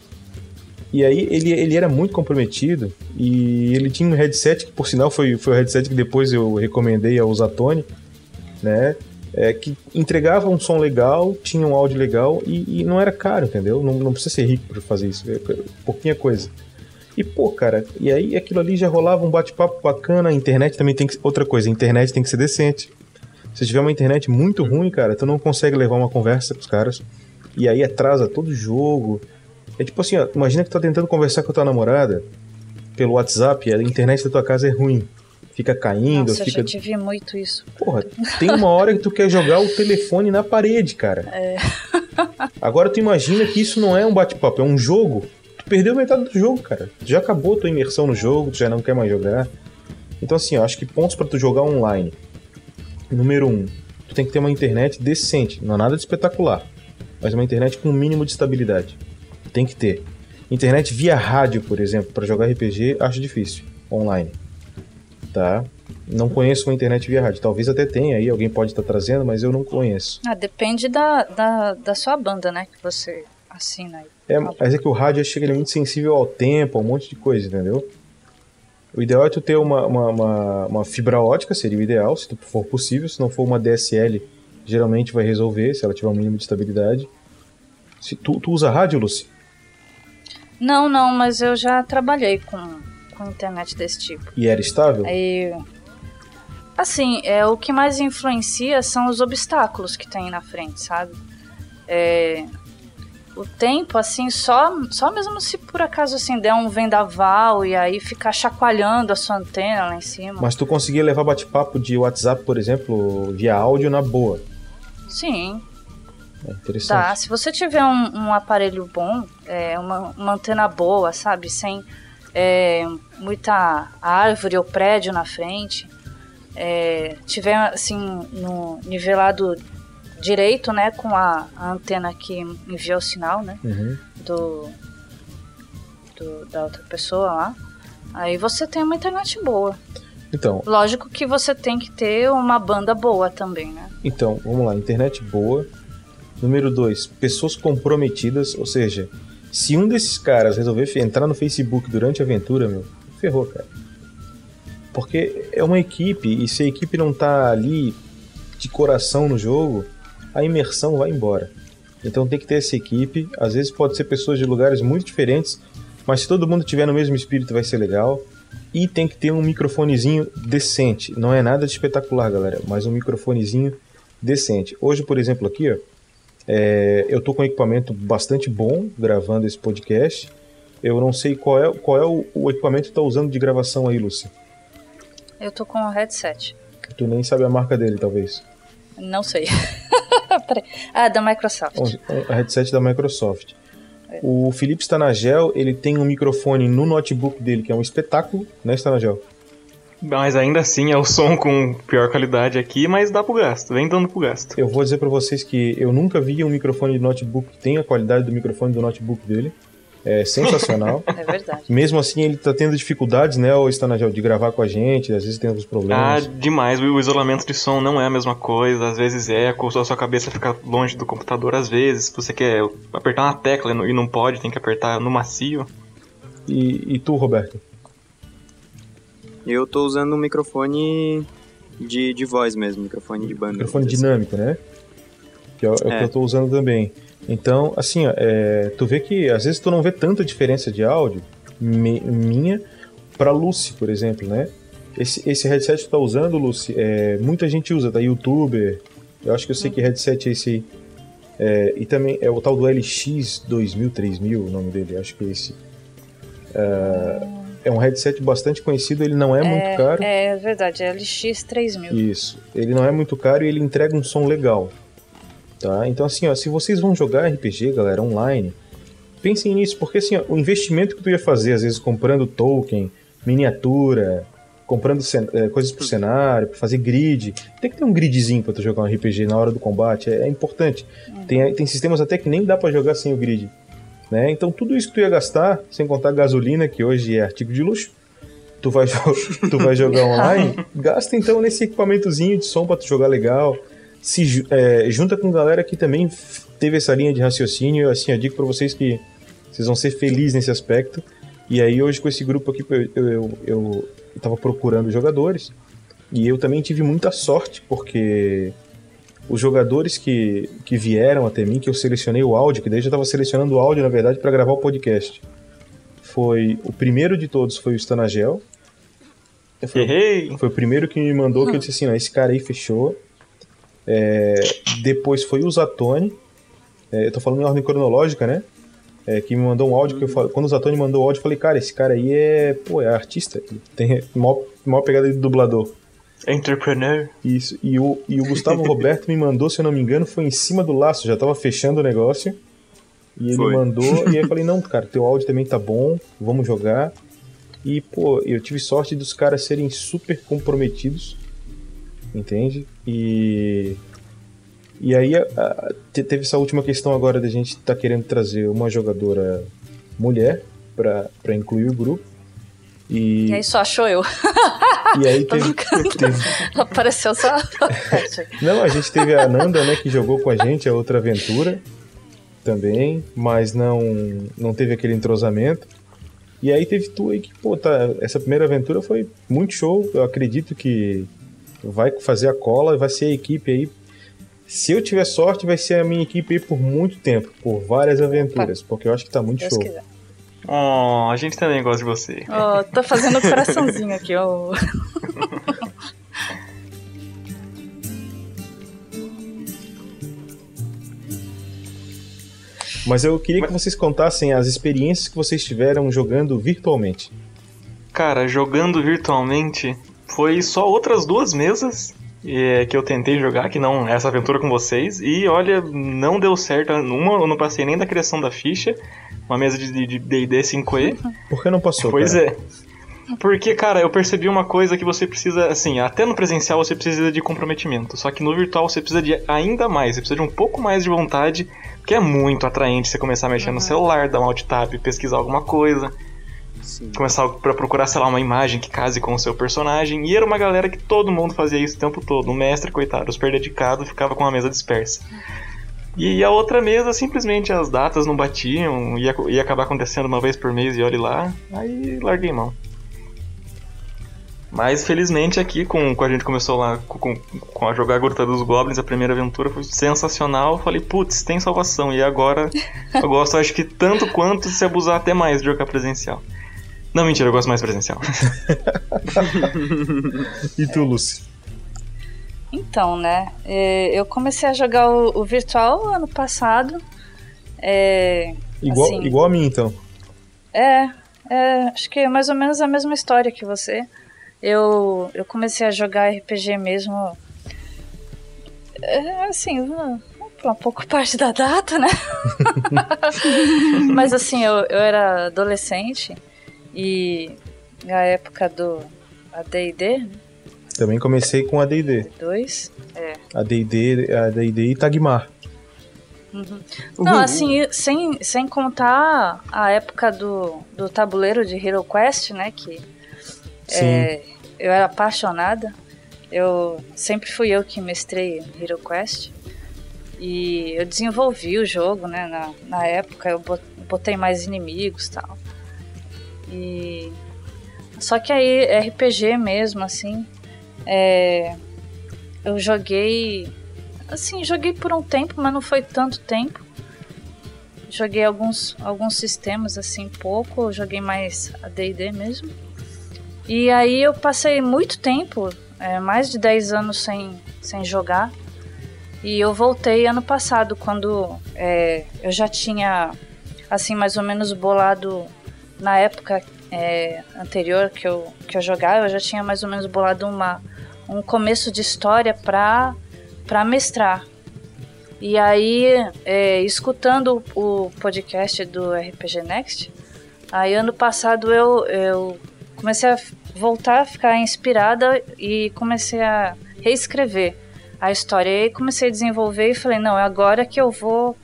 e aí ele, ele era muito comprometido e ele tinha um headset que, por sinal, foi, foi o headset que depois eu recomendei ao Zatoni, né? É, que entregava um som legal, tinha um áudio legal e, e não era caro, entendeu? Não, não precisa ser rico para fazer isso, é pouquinha coisa. E pô, cara, e aí aquilo ali já rolava um bate-papo bacana, a internet também tem que outra coisa, a internet tem que ser decente. Se tiver uma internet muito ruim, cara, tu não consegue levar uma conversa com os caras. E aí atrasa todo o jogo. É tipo assim, ó, imagina que tu tá tentando conversar com a tua namorada pelo WhatsApp e a internet da tua casa é ruim. Fica caindo, Nossa, fica. eu já tive muito isso. Porra, tem uma hora que tu quer jogar o telefone na parede, cara. É. Agora tu imagina que isso não é um bate-papo, é um jogo. Tu perdeu metade do jogo, cara. Já acabou tua imersão no jogo, tu já não quer mais jogar. Então assim, eu acho que pontos para tu jogar online. Número um, tu tem que ter uma internet decente, não é nada de espetacular, mas uma internet com um mínimo de estabilidade. Tem que ter. Internet via rádio, por exemplo, para jogar RPG, acho difícil online. Tá? Não conheço uma internet via rádio. Talvez até tenha aí, alguém pode estar trazendo, mas eu não conheço. Ah, depende da, da, da sua banda, né? Que você assina aí. É, mas é que o rádio chega ele é muito sensível ao tempo, a um monte de coisa, entendeu? O ideal é tu ter uma, uma, uma, uma fibra ótica, seria o ideal, se for possível. Se não for uma DSL, geralmente vai resolver, se ela tiver um mínimo de estabilidade. Se, tu, tu usa rádio, Lucy? Não, não, mas eu já trabalhei com, com internet desse tipo. E era estável? Aí. Assim, é, o que mais influencia são os obstáculos que tem na frente, sabe? É, o tempo, assim, só, só mesmo se por acaso assim der um vendaval e aí ficar chacoalhando a sua antena lá em cima. Mas tu conseguia levar bate-papo de WhatsApp, por exemplo, via áudio na boa. Sim, É interessante. Tá, se você tiver um, um aparelho bom, é, uma, uma antena boa, sabe? Sem é, muita árvore ou prédio na frente, é, tiver assim no nivelado direito, né, com a, a antena que envia o sinal, né, Uhum. do, do- da outra pessoa lá, aí você tem uma internet boa. Então, Lógico que você tem que ter uma banda boa também, né? então, vamos lá, internet boa. Número dois, pessoas comprometidas, ou seja, se um desses caras resolver entrar no Facebook durante a aventura, meu, ferrou, cara. Porque é uma equipe, e se a equipe não tá ali de coração no jogo, a imersão vai embora. Então tem que ter essa equipe, às vezes pode ser pessoas de lugares muito diferentes, mas se todo mundo tiver no mesmo espírito vai ser legal. E tem que ter um microfonezinho decente. Não é nada de espetacular, galera, mas um microfonezinho decente. Hoje, por exemplo, aqui, ó, é, eu tô com um equipamento bastante bom gravando esse podcast. Eu não sei qual é, qual é o, o equipamento que tu tá usando de gravação aí, Lucy. Eu tô com o headset. Tu nem sabe a marca dele, talvez. Não sei. Ah, da Microsoft. Um, um headset da Microsoft. O Felipe Stanagel, ele tem um microfone no notebook dele, que é um espetáculo, né, Stanagel? Mas ainda assim é o som com pior qualidade aqui, mas dá pro gasto, vem dando pro gasto. Eu vou dizer pra vocês que eu nunca vi um microfone de notebook que tenha a qualidade do microfone do notebook dele. É sensacional. É verdade. Mesmo assim, ele tá tendo dificuldades, né, o Stanagel, de gravar com a gente, às vezes tem alguns Ah, problemas. demais, o isolamento de som não é a mesma coisa, às vezes eco, a sua cabeça fica longe do computador, às vezes você quer apertar uma tecla e não pode, tem que apertar no macio. E, e tu, Roberto? Eu tô usando um microfone de, de voz mesmo, microfone de banda. Microfone dizer dinâmico, né? Que é, o- é o que É. eu tô usando também. Então, assim, ó, é, tu vê que às vezes tu não vê tanta diferença de áudio mi- minha pra Lucy, por exemplo, né? Esse, esse headset que tu tá usando, Lucy, é, muita gente usa, tá? Youtuber. Eu acho que eu sei que headset é esse aí. É, e também é o tal do LX 2000, 3000, o nome dele, acho que é esse. É, é um headset bastante conhecido, ele não é, muito caro. É verdade, é LX3000. Isso. Ele não é muito caro e ele entrega um som legal. Tá? Então assim, ó, se vocês vão jogar RPG, galera, online, pensem nisso, porque assim, ó, o investimento que tu ia fazer, às vezes comprando token, miniatura, comprando eh, coisas pro cenário, pra fazer grid, tem que ter um gridzinho pra tu jogar um RPG na hora do combate, é, é importante. Tem, tem sistemas até que nem dá pra jogar sem o grid. Né? Então tudo isso que tu ia gastar, sem contar gasolina, que hoje é artigo de luxo, tu vai, tu vai jogar online, gasta então nesse equipamentozinho de som pra tu jogar legal. Se é, junta com galera que também teve essa linha de raciocínio. Assim, eu digo pra vocês que vocês vão ser felizes nesse aspecto. E aí hoje com esse grupo aqui, eu, eu, eu, eu tava procurando jogadores. E eu também tive muita sorte, porque os jogadores que, que vieram até mim, que eu selecionei o áudio, que daí eu já estava selecionando o áudio, na verdade, para gravar o podcast. Foi. O primeiro de todos foi o Stanagel. Foi, foi o primeiro que me mandou, que eu disse assim: ó, esse cara aí fechou. É, depois foi o Zatoni. É, eu tô falando em ordem cronológica, né? É, que me mandou um áudio que eu falei, quando o Zatoni mandou o áudio, eu falei, cara, esse cara aí é, pô, é artista, tem maior, maior pegada de dublador. Entrepreneur. Isso. E o, e o Gustavo Roberto me mandou, se eu não me engano, foi em cima do laço, já tava fechando o negócio. E ele foi. mandou, e aí eu falei, não, cara, teu áudio também tá bom, vamos jogar. E, pô, eu tive sorte dos caras serem super comprometidos, entende? E. E aí a, a, teve essa última questão agora da gente tá querendo trazer uma jogadora mulher para incluir o grupo. E... e aí só achou eu. E aí teve, teve... Apareceu só. Não, a gente teve a Nanda, né, que jogou com a gente, a outra aventura também, mas não, não teve aquele entrosamento. E aí teve tu aí que, pô, tá, essa primeira aventura foi muito show. Eu acredito que vai fazer a cola e vai ser a equipe aí. Se eu tiver sorte, vai ser a minha equipe aí por muito tempo, por várias aventuras, porque eu acho que tá muito Deus show. Quiser. Oh, a gente também gosta de você. Oh, tô fazendo coraçãozinho aqui, ó. Oh. Mas eu queria que vocês contassem as experiências que vocês tiveram jogando virtualmente. Cara, jogando virtualmente foi só outras duas mesas é, que eu tentei jogar, que não essa aventura com vocês, e olha, não deu certo. Uma eu não passei nem da criação da ficha, uma mesa de D&D 5e. Por que não passou? Pois cara? é. Porque, cara, eu percebi uma coisa que você precisa, assim, até no presencial você precisa de comprometimento, só que no virtual você precisa de ainda mais, você precisa de um pouco mais de vontade, porque é muito atraente você começar a mexer uhum. no celular, dar um alt tab, pesquisar alguma coisa, Sim. começar para procurar, sei lá, uma imagem que case com o seu personagem, e era uma galera que todo mundo fazia isso o tempo todo, o mestre, coitado, super dedicado, ficava com a mesa dispersa. E a outra mesa, simplesmente as datas não batiam, ia, ia acabar acontecendo uma vez por mês e olhe lá, aí larguei mão. Mas felizmente aqui, com, com a gente começou lá com, com a jogar a Gruta dos Goblins, a primeira aventura foi sensacional. falei, putz, tem salvação. E agora eu gosto, acho que tanto quanto se abusar até mais de jogar presencial. Não, mentira, eu gosto mais presencial. e tu, Lucy? Então, né? É, eu comecei a jogar o, o virtual ano passado. É, igual, assim, igual a mim, então. É, é, acho que é mais ou menos a mesma história que você. Eu, eu comecei a jogar RPG mesmo. É, assim, um pouco parte da data, né? Mas assim, eu, eu era adolescente e na época do AD&D, também comecei com a D&D. Dois? É. A D&D, a D&D e Tagmar. Uhum. Não, assim, sem, sem contar a época do, do tabuleiro de Hero Quest, né, que é, eu era apaixonada. Eu sempre fui eu que mestrei Hero Quest. E eu desenvolvi o jogo, né, na, na época eu botei mais inimigos, tal. E só que aí RPG mesmo, assim, é, eu joguei. Assim, joguei por um tempo, mas não foi tanto tempo. Joguei alguns, alguns sistemas, assim, pouco. Joguei mais a DD mesmo. E aí eu passei muito tempo, é, mais de 10 anos sem, sem jogar. E eu voltei ano passado, quando é, eu já tinha, assim, mais ou menos bolado na época é, anterior que eu, que eu jogava, eu já tinha mais ou menos bolado uma, um começo de história para para mestrar. E aí, é, escutando o podcast do RPG Next, aí ano passado eu, eu comecei a voltar a ficar inspirada e comecei a reescrever a história. E comecei a desenvolver e falei, não, é agora que eu vou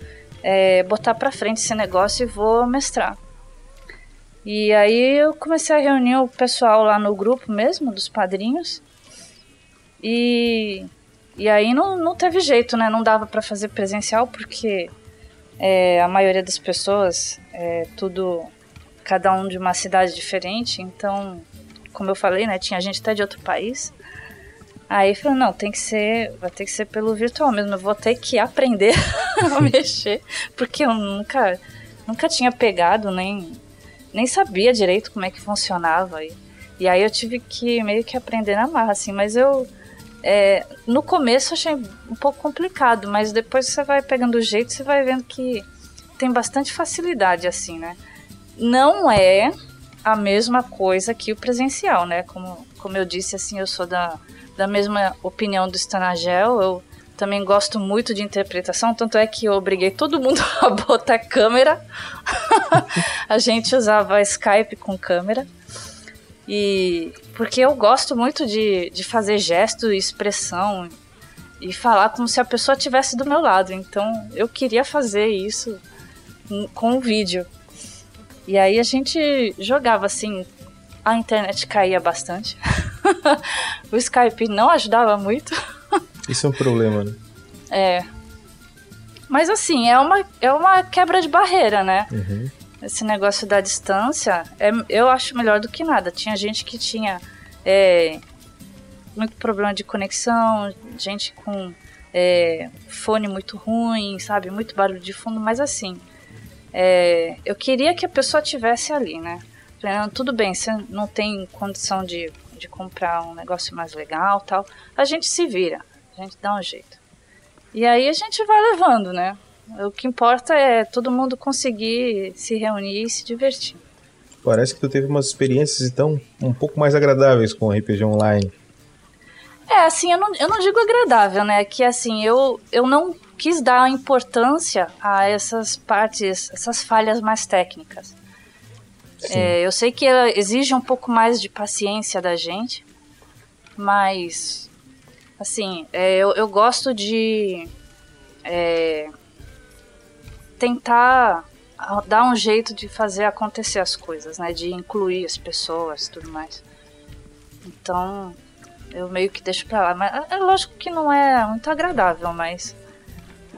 é, botar para frente esse negócio e vou mestrar. E aí eu comecei a reunir o pessoal lá no grupo mesmo, dos padrinhos. E, e aí não, não teve jeito, né? Não dava para fazer presencial porque é, a maioria das pessoas é tudo cada um de uma cidade diferente, então, como eu falei, né, tinha gente até de outro país. Aí falou, não, tem que ser, vai ter que ser pelo virtual mesmo, eu vou ter que aprender a mexer, porque eu nunca, nunca tinha pegado, nem, nem sabia direito como é que funcionava. E, e aí eu tive que meio que aprender na marra, assim, mas eu, é, no começo achei um pouco complicado, mas depois você vai pegando o jeito, você vai vendo que tem bastante facilidade, assim, né? Não é a mesma coisa que o presencial, né? Como, como eu disse, assim, eu sou da da mesma opinião do Stanagel. Eu também gosto muito de interpretação, tanto é que eu obriguei todo mundo a botar câmera. a gente usava Skype com câmera. E porque eu gosto muito de, de fazer gesto e expressão e falar como se a pessoa estivesse do meu lado. Então eu queria fazer isso com o vídeo. E aí a gente jogava assim, a internet caía bastante. o Skype não ajudava muito. Isso é um problema, né? É. Mas assim, é uma, é uma quebra de barreira, né? Uhum. Esse negócio da distância, é, eu acho melhor do que nada. Tinha gente que tinha é, muito problema de conexão, gente com é, fone muito ruim, sabe? Muito barulho de fundo, mas assim, é, eu queria que a pessoa tivesse ali, né? Tudo bem, você não tem condição de de comprar um negócio mais legal tal, a gente se vira, a gente dá um jeito. E aí a gente vai levando, né? O que importa é todo mundo conseguir se reunir e se divertir. Parece que tu teve umas experiências então um pouco mais agradáveis com o RPG online. É, assim, eu não, eu não digo agradável, né? Que assim, eu, eu não quis dar importância a essas partes, essas falhas mais técnicas. É, eu sei que ela exige um pouco mais de paciência da gente, mas assim, é, eu, eu gosto de é, tentar dar um jeito de fazer acontecer as coisas, né? De incluir as pessoas, tudo mais. Então, eu meio que deixo pra lá. Mas é lógico que não é muito agradável, mas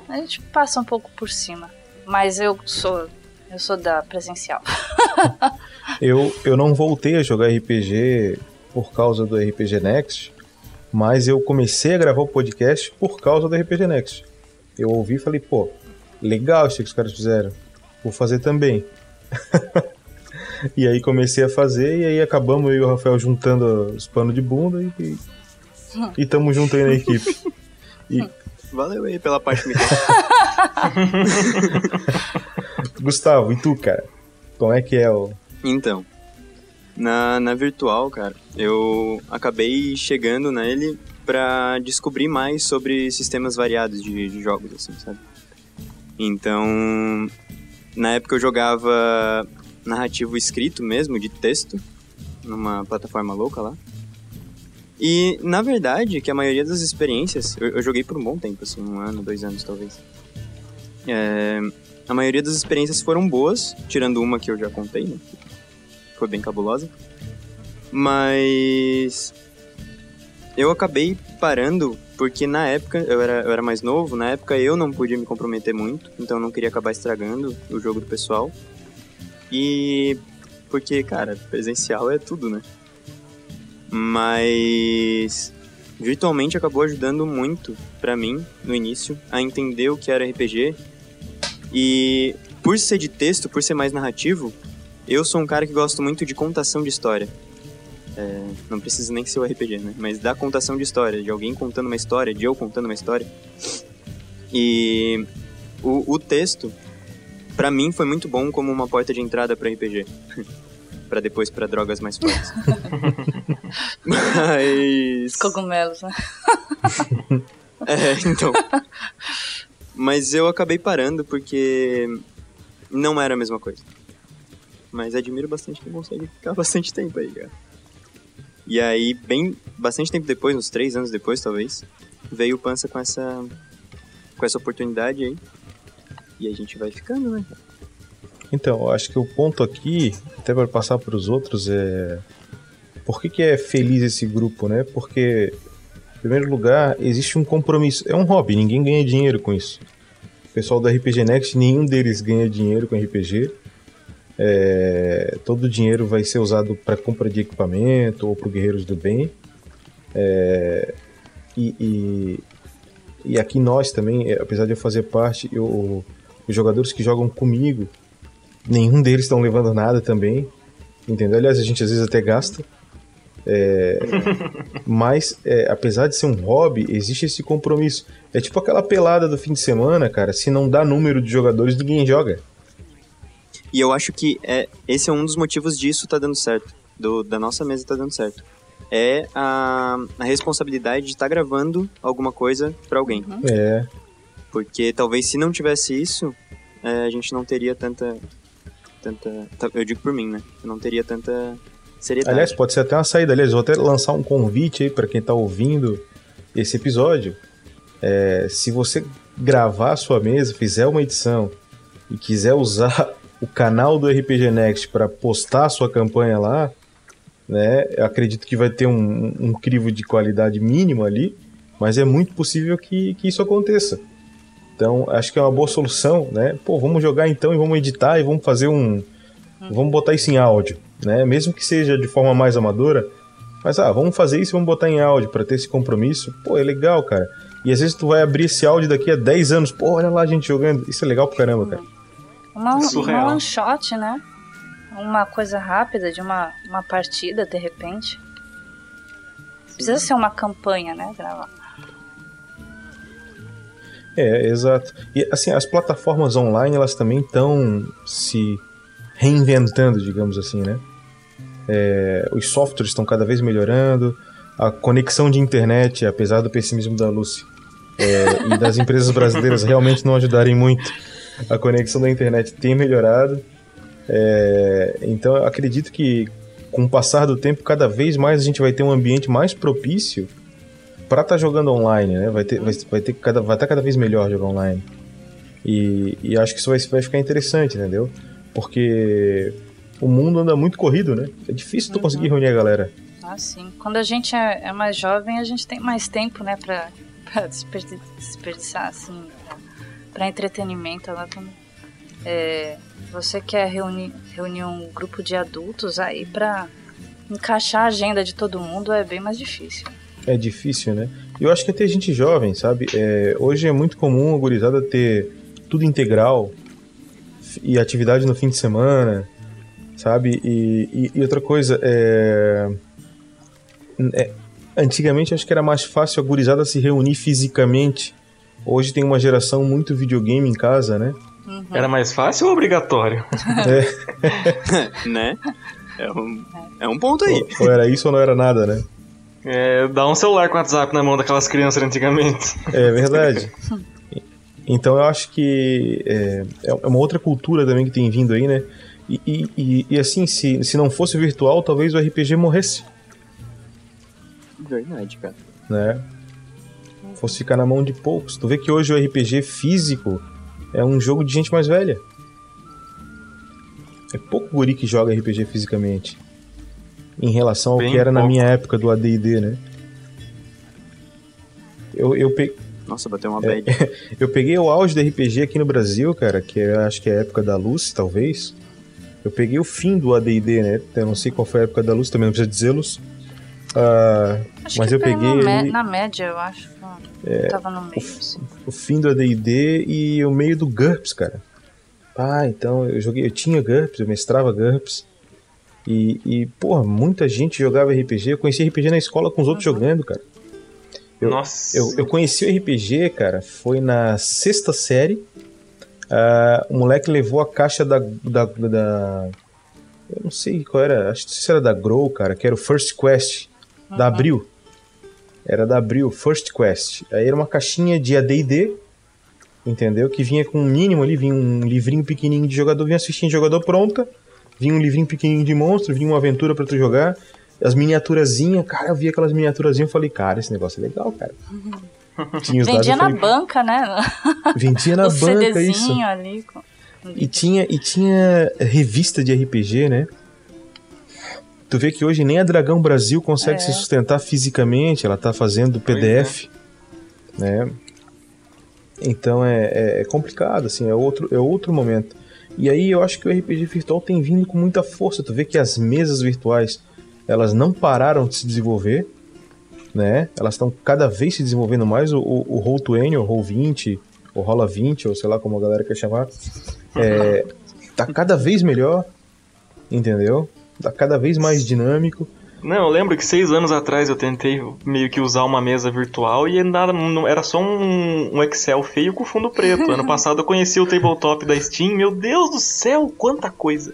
a gente passa um pouco por cima. Mas eu sou eu sou da presencial. eu, eu não voltei a jogar RPG por causa do RPG Next, mas eu comecei a gravar o podcast por causa do RPG Next. Eu ouvi e falei, pô, legal isso que os caras fizeram. Vou fazer também. e aí comecei a fazer e aí acabamos eu e o Rafael juntando os panos de bunda e, e, e tamo junto aí na equipe. E... Valeu aí pela parte Gustavo, e tu, cara? Como é que é o. Então, na, na virtual, cara, eu acabei chegando nele para descobrir mais sobre sistemas variados de, de, jogos, assim, sabe? Então, na época eu jogava narrativo escrito mesmo, de texto, numa plataforma louca lá. E, na verdade, que a maioria das experiências, eu, eu joguei por um bom tempo, assim, um ano, dois anos talvez. É, a maioria das experiências foram boas, tirando uma que eu já contei, né? Foi bem cabulosa. Mas eu acabei parando porque na época eu era, eu era mais novo, na época eu não podia me comprometer muito, então eu não queria acabar estragando o jogo do pessoal. E porque, cara, presencial é tudo, né? Mas virtualmente acabou ajudando muito para mim no início a entender o que era RPG e por ser de texto, por ser mais narrativo, eu sou um cara que gosto muito de contação de história. É, não precisa nem ser o RPG, né? Mas da contação de história, de alguém contando uma história, de eu contando uma história. E o, o texto, para mim, foi muito bom como uma porta de entrada para RPG. para depois para drogas mais fortes. Mas. Cogumelos, né? é, então. Mas eu acabei parando porque não era a mesma coisa. Mas admiro bastante quem consegue ficar bastante tempo aí, cara. E aí, bem, bastante tempo depois, uns três anos depois, talvez, veio o Pança com essa, com essa oportunidade aí. E a gente vai ficando, né? Então, acho que o ponto aqui, até para passar para os outros, é. Por que, que é feliz esse grupo, né? Porque, em primeiro lugar, existe um compromisso. É um hobby, ninguém ganha dinheiro com isso. O pessoal da RPG Next, nenhum deles ganha dinheiro com RPG. É, todo o dinheiro vai ser usado para compra de equipamento ou para Guerreiros do Bem. É, e, e, e, aqui nós também, é, apesar de eu fazer parte, eu, os jogadores que jogam comigo, nenhum deles estão levando nada também. Entendeu? Aliás, a gente às vezes até gasta. É, mas, é, apesar de ser um hobby, existe esse compromisso. É tipo aquela pelada do fim de semana, cara. Se não dá número de jogadores, ninguém joga. E eu acho que é, esse é um dos motivos disso tá dando certo. Do, da nossa mesa tá dando certo. É a, a responsabilidade de estar tá gravando alguma coisa para alguém. Uhum. É. Porque talvez se não tivesse isso, é, a gente não teria tanta. tanta. Eu digo por mim, né? Eu não teria tanta seriedade. Aliás, pode ser até uma saída. Aliás, vou até lançar um convite aí para quem tá ouvindo esse episódio. É, se você gravar a sua mesa, fizer uma edição e quiser usar o canal do RPG Next para postar a sua campanha lá, né? Eu acredito que vai ter um, um crivo de qualidade mínimo ali, mas é muito possível que, que isso aconteça. Então, acho que é uma boa solução, né? Pô, vamos jogar então e vamos editar e vamos fazer um. Vamos botar isso em áudio, né? Mesmo que seja de forma mais amadora, mas ah, vamos fazer isso e vamos botar em áudio para ter esse compromisso. Pô, é legal, cara. E às vezes tu vai abrir esse áudio daqui a 10 anos, pô, olha lá a gente jogando. Isso é legal pra caramba, cara. Uma, uma one shot, né? Uma coisa rápida de uma, uma partida, de repente. Precisa ser uma campanha, né? Gravar. É, exato. E assim, as plataformas online, elas também estão se reinventando, digamos assim, né? É, os softwares estão cada vez melhorando, a conexão de internet, apesar do pessimismo da Lucy é, e das empresas brasileiras realmente não ajudarem muito a conexão da internet tem melhorado. É, então eu acredito que com o passar do tempo, cada vez mais a gente vai ter um ambiente mais propício para estar tá jogando online, né? Vai ter, vai, vai ter cada, vai estar tá cada vez melhor jogar online. E, e acho que isso vai, vai ficar interessante, entendeu? Porque o mundo anda muito corrido, né? É difícil tu conseguir reunir a galera. Ah, sim. Quando a gente é, é mais jovem, a gente tem mais tempo, né, pra, pra desperdiçar, assim, para entretenimento. É, você quer reunir, reunir um grupo de adultos aí para encaixar a agenda de todo mundo é bem mais difícil. É difícil, né? Eu acho que até gente jovem, sabe? É, hoje é muito comum a gurizada ter tudo integral e atividade no fim de semana, sabe? E, e, e outra coisa, é, é, antigamente acho que era mais fácil a gurizada se reunir fisicamente Hoje tem uma geração muito videogame em casa, né? Uhum. Era mais fácil ou obrigatório? É. né? É um, é um ponto aí. Ou, ou, era isso ou não era nada, né? É, dá um celular com WhatsApp na mão daquelas crianças antigamente. É verdade. Então eu acho que é, é uma outra cultura também que tem vindo aí, né? E, e, e, assim, se, se não fosse virtual, talvez o RPG morresse. Verdade, cara. Né? Fosse ficar na mão de poucos. Tu vê que hoje o RPG físico é um jogo de gente mais velha. É pouco guri que joga RPG fisicamente. Em relação ao Bem que era pouco. na minha época do AD&D, né? Eu, eu peguei... Nossa, bateu uma bad. É, eu peguei o auge do RPG aqui no Brasil, cara, que é, acho que é a época da luz, talvez. Eu peguei o fim do AD&D, né? Eu não sei qual foi a época da luz, também não precisa dizê-los. Uh, mas eu peguei... Na, na média, eu acho. É, Tava no meio, o, assim. o fim do AD&D e o meio do GURPS, cara. Ah, então eu joguei, eu tinha GURPS, eu mestrava GURPS. E, e porra, muita gente jogava RPG. Eu conheci RPG na escola com os outros uhum. jogando, cara. Eu, Nossa. Eu, eu conheci o RPG, cara, foi na sexta série. Uh, o moleque levou a caixa da, da, da, Eu não sei qual era, acho que se era da Grow, cara, que era o First Quest, uhum. Da Abril. Era da Abril, First Quest. Aí era uma caixinha de AD&D, entendeu? Que vinha com um mínimo ali, vinha um livrinho pequenininho de jogador, vinha assistir de jogador pronta, vinha um livrinho pequenininho de monstro, vinha uma aventura para tu jogar, as miniaturazinhas, cara, eu vi aquelas miniaturazinhas e falei, cara, esse negócio é legal, cara. Tinha os Vendia na falei, banca, né? Vendia na banca, isso. Ali. E tinha, e tinha revista de RPG, né? Tu vê que hoje nem a Dragão Brasil consegue É. se sustentar fisicamente, ela tá fazendo PDF, né? Então é, é- é complicado, assim, é outro, é outro momento. E aí eu acho que o RPG virtual tem vindo com muita força. Tu vê que as mesas virtuais, elas não pararam de se desenvolver, né? Elas estão cada vez se desenvolvendo mais. O, o, o Roll20, o Roll20, o Rola 20, ou sei lá como a galera quer chamar, é, tá cada vez melhor, entendeu? Tá cada vez mais dinâmico. Não, eu lembro que seis anos atrás eu tentei meio que usar uma mesa virtual e nada, não- era só um, um Excel feio com fundo preto. Ano passado eu conheci o tabletop da Steam, meu Deus do céu, quanta coisa!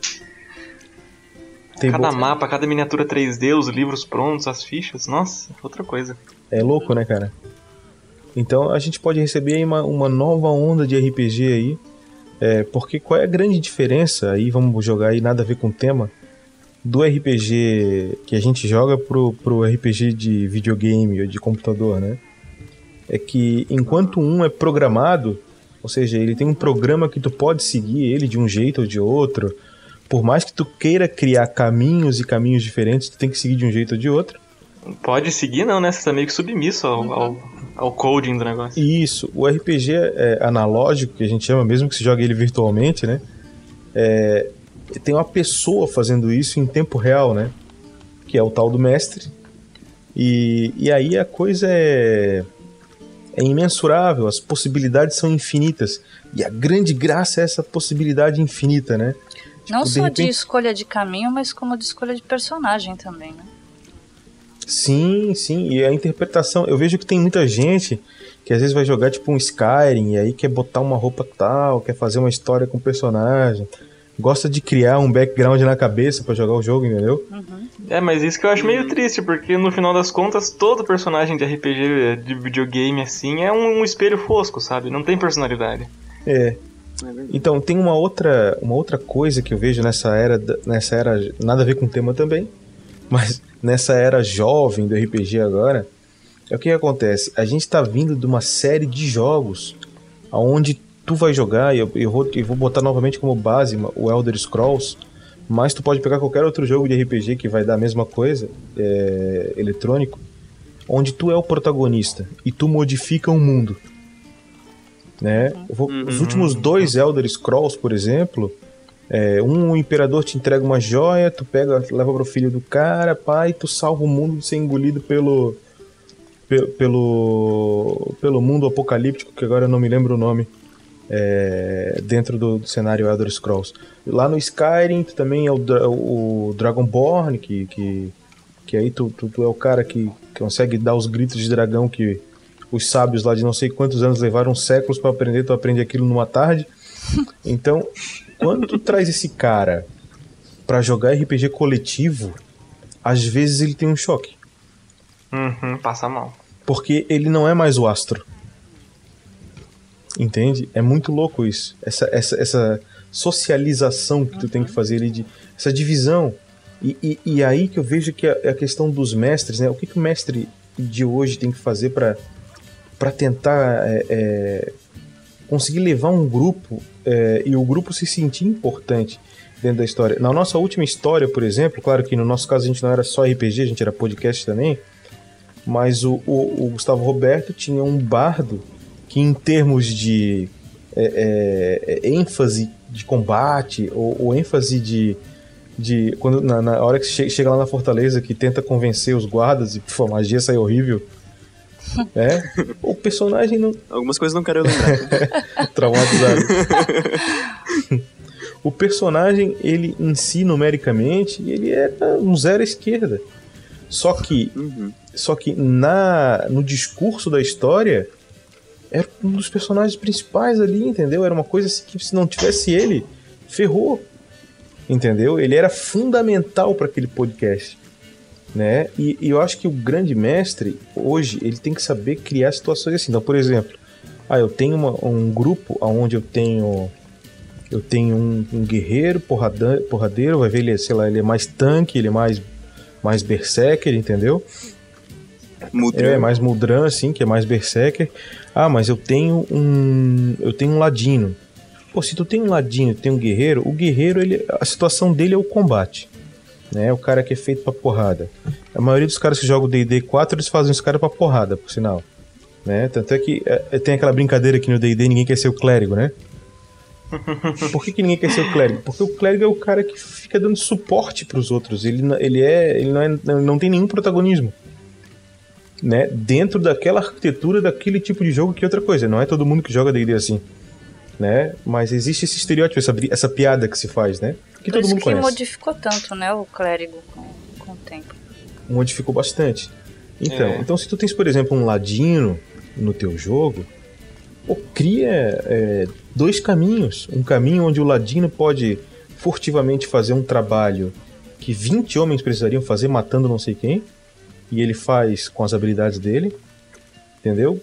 Tem Cada mapa, cada miniatura 3D, os livros prontos, as fichas, nossa, outra coisa. É louco, né, cara? Então a gente pode receber aí uma, uma nova onda de RPG aí. É, porque qual é a grande diferença aí, vamos jogar aí nada a ver com o tema, do RPG que a gente joga pro, pro RPG de videogame ou de computador, né? É que enquanto um é programado, ou seja, ele tem um programa que tu pode seguir ele de um jeito ou de outro, por mais que tu queira criar caminhos e caminhos diferentes, tu tem que seguir de um jeito ou de outro. Pode seguir não, né? Você tá meio que submisso ao, ao, ao coding do negócio. Isso, o RPG é, analógico, que a gente chama, mesmo que se jogue ele virtualmente, né? É, tem uma pessoa fazendo isso em tempo real, né? Que é o tal do mestre. E, e aí a coisa é, é imensurável, as possibilidades são infinitas. E a grande graça é essa possibilidade infinita, né? Não de só de repente- escolha de caminho, mas como de escolha de personagem também, né? Sim, sim, e a interpretação, eu vejo que tem muita gente que às vezes vai jogar tipo um Skyrim e aí quer botar uma roupa tal, quer fazer uma história com o personagem, gosta de criar um background na cabeça pra jogar o jogo, entendeu? É, mas isso que eu acho meio triste, porque no final das contas, todo personagem de RPG, de videogame assim, é um, um espelho fosco, sabe? Não tem personalidade. É. Então, tem uma outra, uma outra coisa que eu vejo nessa era, nessa era, nada a ver com o tema também, mas nessa era jovem do RPG agora, é o que acontece? A gente tá vindo de uma série de jogos aonde tu vai jogar, e eu, eu, vou, eu vou botar novamente como base o Elder Scrolls, mas tu pode pegar qualquer outro jogo de RPG que vai dar a mesma coisa, é, eletrônico, onde tu é o protagonista e tu modifica o mundo. Né? Vou- Os últimos dois Elder Scrolls, por exemplo, é, um o imperador te entrega uma joia, tu pega, leva pro filho do cara, pai, tu salva o mundo de ser engolido pelo pe- pelo pelo mundo apocalíptico que agora eu não me lembro o nome é, dentro do, do cenário Elder Scrolls. Lá no Skyrim tu também é o, o Dragonborn que, que que aí tu, tu, tu é o cara que consegue dar os gritos de dragão que os sábios lá de não sei quantos anos levaram séculos para aprender, tu aprende aquilo numa tarde. Então, quando tu traz esse cara pra jogar RPG coletivo, às vezes ele tem um choque, Uhum, passa mal. porque ele não é mais o astro. Entende? É muito louco isso. Essa, essa, essa socialização que tu tem que fazer ali, de, essa divisão. E, e, e aí que eu vejo que a, a questão dos mestres, né? O que, que o mestre de hoje tem que fazer para para tentar é, é, conseguir levar um grupo é, e o grupo se sentir importante dentro da história. Na nossa última história, por exemplo, claro que no nosso caso a gente não era só RPG, a gente era podcast também, mas o, o, o Gustavo Roberto tinha um bardo que em termos de é, é, é, ênfase de combate ou, ou ênfase de, de quando na, na hora que che- chega lá na fortaleza que tenta convencer os guardas e pô, a magia sai horrível é o personagem não Algumas coisas não quero lembrar. traumatizado o personagem ele em si numericamente ele era um zero à esquerda só que Uhum. só que na no discurso da história era um dos personagens principais ali, entendeu? Era uma coisa assim que se não tivesse ele, ferrou. Entendeu? Ele era fundamental para aquele podcast, né? E, e eu acho que o grande mestre hoje, ele tem que saber criar situações assim. Então, por exemplo, ah, eu tenho uma- um grupo onde eu tenho eu tenho um, um guerreiro porradeiro, vai ver ele, é, sei lá, ele é mais tanque, ele é mais mais berserker, entendeu? Mudra. É, mais Muldran, assim, que é mais Berserker. Ah, mas eu tenho um. Eu tenho um ladino. Pô, se tu tem um ladinho, tem um guerreiro, o guerreiro, ele, a situação dele é o combate. Né? O cara que é feito pra porrada. A maioria dos caras que jogam D&D 4, eles fazem os caras pra porrada, por sinal. Né? Tanto é que é, tem aquela brincadeira aqui no D&D, ninguém quer ser o clérigo, né? Por que, que, ninguém quer ser o clérigo? Porque o clérigo é o cara que fica dando suporte para os outros. Ele, ele, é, ele não, é, não tem nenhum protagonismo. Né? Dentro daquela arquitetura daquele tipo de jogo que é outra coisa. Não é todo mundo que joga D&D assim. Né? Mas existe esse estereótipo, essa, essa piada que se faz, né? Que Por todo mundo que conhece. modificou tanto, né, o clérigo com, com o tempo. Modificou bastante. Então, É. então, se tu tens, por exemplo, um ladino no teu jogo, pô, cria é, dois caminhos. Um caminho onde o ladino pode furtivamente fazer um trabalho que 20 homens precisariam fazer matando não sei quem, e ele faz com as habilidades dele, entendeu?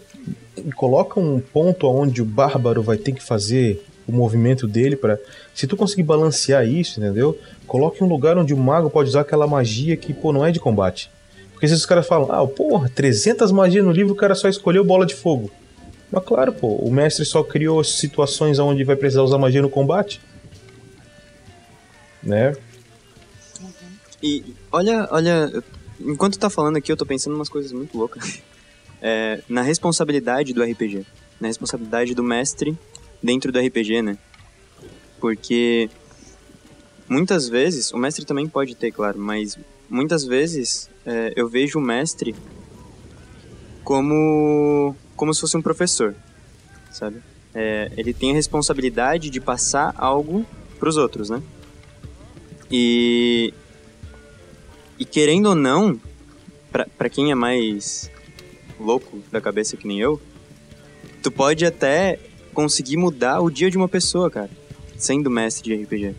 E coloca um ponto onde o bárbaro vai ter que fazer o movimento dele para se tu conseguir balancear isso, entendeu? Coloque um lugar onde o mago pode usar aquela magia que, pô, não é de combate. Porque vezes os caras falam, ah, porra, 300 magias no livro, o cara só escolheu bola de fogo. Mas claro, pô, o mestre só criou situações onde vai precisar usar magia no combate. Né? E olha, olha, enquanto tá falando aqui, eu tô pensando umas coisas muito loucas. É, na responsabilidade do RPG. Na responsabilidade do mestre dentro do RPG, né? Porque muitas vezes, o mestre também pode ter, claro, mas muitas vezes é, eu vejo o mestre como, como se fosse um professor, sabe? É, ele tem a responsabilidade de passar algo pros outros, né? E, e querendo ou não, pra quem é mais louco da cabeça que nem eu, tu pode até conseguir mudar o dia de uma pessoa, cara, sendo mestre de RPG.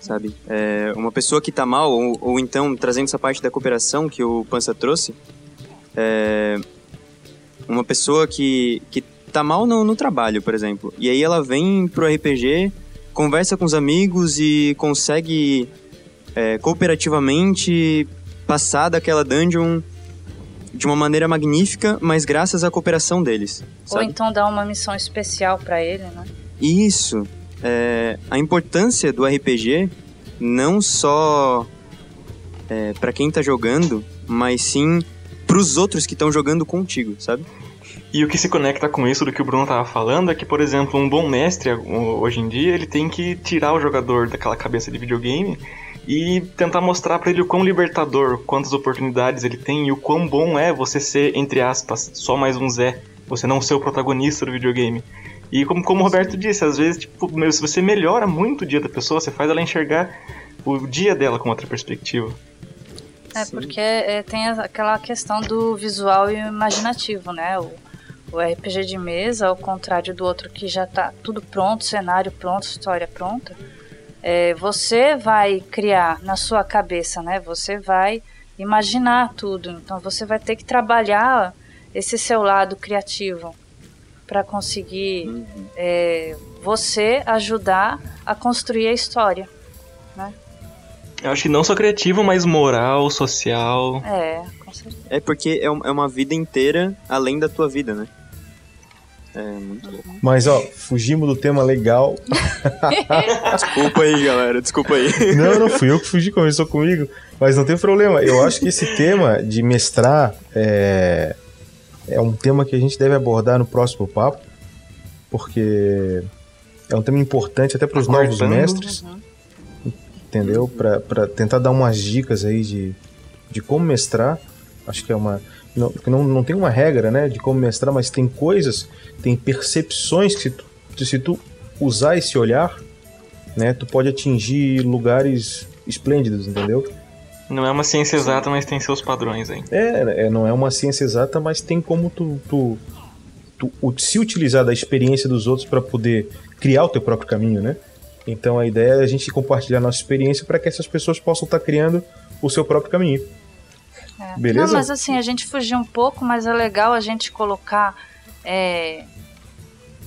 Sabe? É, uma pessoa que tá mal, ou, ou então trazendo essa parte da cooperação que o Pança trouxe, é, uma pessoa que, que tá mal no, no trabalho, por exemplo, e aí ela vem pro RPG, conversa com os amigos e consegue é, cooperativamente passar daquela dungeon de uma maneira magnífica, mas graças à cooperação deles. Ou Sabe? então dar uma missão especial pra ele, né? Isso. É, a importância do RPG não só é, para quem tá jogando, mas sim pros outros que estão jogando contigo, sabe? E o que se conecta com isso do que o Bruno tava falando é que, por exemplo, um bom mestre hoje em dia, ele tem que tirar o jogador daquela cabeça de videogame e tentar mostrar pra ele o quão libertador, quantas oportunidades ele tem e o quão bom é você ser, entre aspas, só mais um Zé, você não ser o protagonista do videogame. E como, como o Roberto disse, às vezes, tipo, meu, se você melhora muito o dia da pessoa, você faz ela enxergar o dia dela com outra perspectiva. É, Sim. porque é, tem aquela questão do visual e imaginativo, né? O, o RPG de mesa, ao contrário do outro que já tá tudo pronto, cenário pronto, história pronta, é, você vai criar na sua cabeça, né? Você vai imaginar tudo. Então você vai ter que trabalhar esse seu lado criativo para conseguir Uhum. é, você ajudar a construir a história. Eu acho que não só criativo, mas moral, social. É, com certeza. É porque é é uma vida inteira além da tua vida, né? É muito louco. Mas ó, fugimos do tema legal. Desculpa aí, galera, desculpa aí. Não, não fui eu que fugi, começou comigo. Mas não tem problema. Eu acho que esse tema de mestrar é, é um tema que a gente deve abordar no próximo papo. Porque é um tema importante até para os novos mestres. Entendeu? Pra pra tentar dar umas dicas aí de, de como mestrar. Acho que é uma. Não, não, não tem uma regra, né? De como mestrar, mas tem coisas, tem percepções que se tu, se tu usar esse olhar, né? Tu pode atingir lugares esplêndidos, entendeu? Não é uma ciência exata, mas tem seus padrões aí. É, é, não é uma ciência exata, mas tem como tu, tu, tu se utilizar da experiência dos outros para poder criar o teu próprio caminho, né? Então a ideia é a gente compartilhar nossa experiência para que essas pessoas possam estar criando o seu próprio caminho. É. Beleza? Não, mas assim, a gente fugiu um pouco, mas é legal a gente colocar é,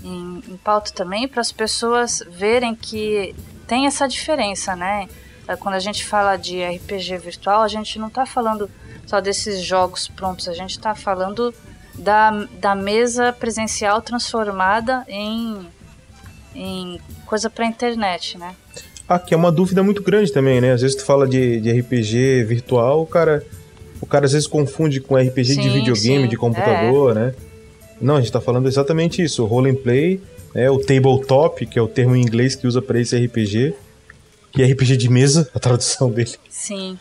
em, em pauta também para as pessoas verem que tem essa diferença, né? É, Quando a gente fala de RPG virtual, a gente não está falando só desses jogos prontos, a gente está falando da, da mesa presencial transformada em, em coisa pra internet, né? Ah, que é uma dúvida muito grande também, né? Às vezes tu fala de, de RPG virtual, o cara, o cara às vezes confunde com RPG de Sim, videogame, sim, de computador, né? Não, a gente tá falando exatamente isso. O role and play, é o tabletop, que é o termo em inglês que usa para esse RPG, que é RPG de mesa, a tradução dele. Sim.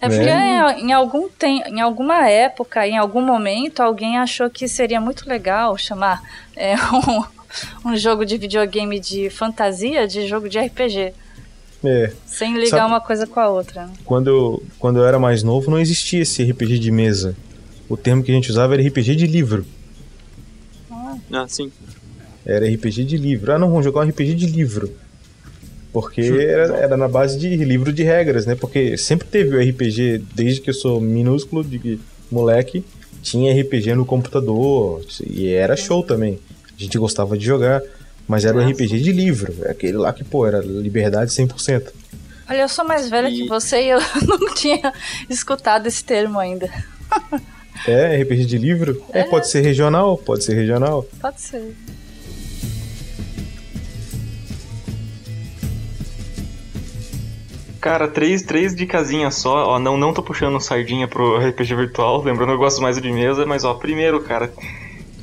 É Né? porque em, em algum tem, em alguma época, em algum momento, alguém achou que seria muito legal chamar é, um, um jogo de videogame de fantasia de jogo de RPG. É, Sem ligar Sabe- uma coisa com a outra. Né? quando eu, quando eu era mais novo não existia esse RPG de mesa. O termo que a gente usava era RPG de livro. Ah, sim. Era RPG de livro. Ah, não, vamos jogar um RPG de livro. Porque era, era na base de livro de regras, né? Porque sempre teve o RPG, desde que eu sou minúsculo, de moleque, tinha RPG no computador. E era show também. A gente gostava de jogar. Mas era o Nossa. RPG de livro. Aquele lá que, pô, era liberdade 100%. Olha, eu sou mais velha E- que você e eu não tinha escutado esse termo ainda. É, RPG de livro? É, pode ser regional, pode ser regional. Pode ser. Cara, três, três de casinha só, ó, não, não tô puxando sardinha pro RPG virtual, lembrando eu gosto mais de mesa, mas ó, primeiro, cara,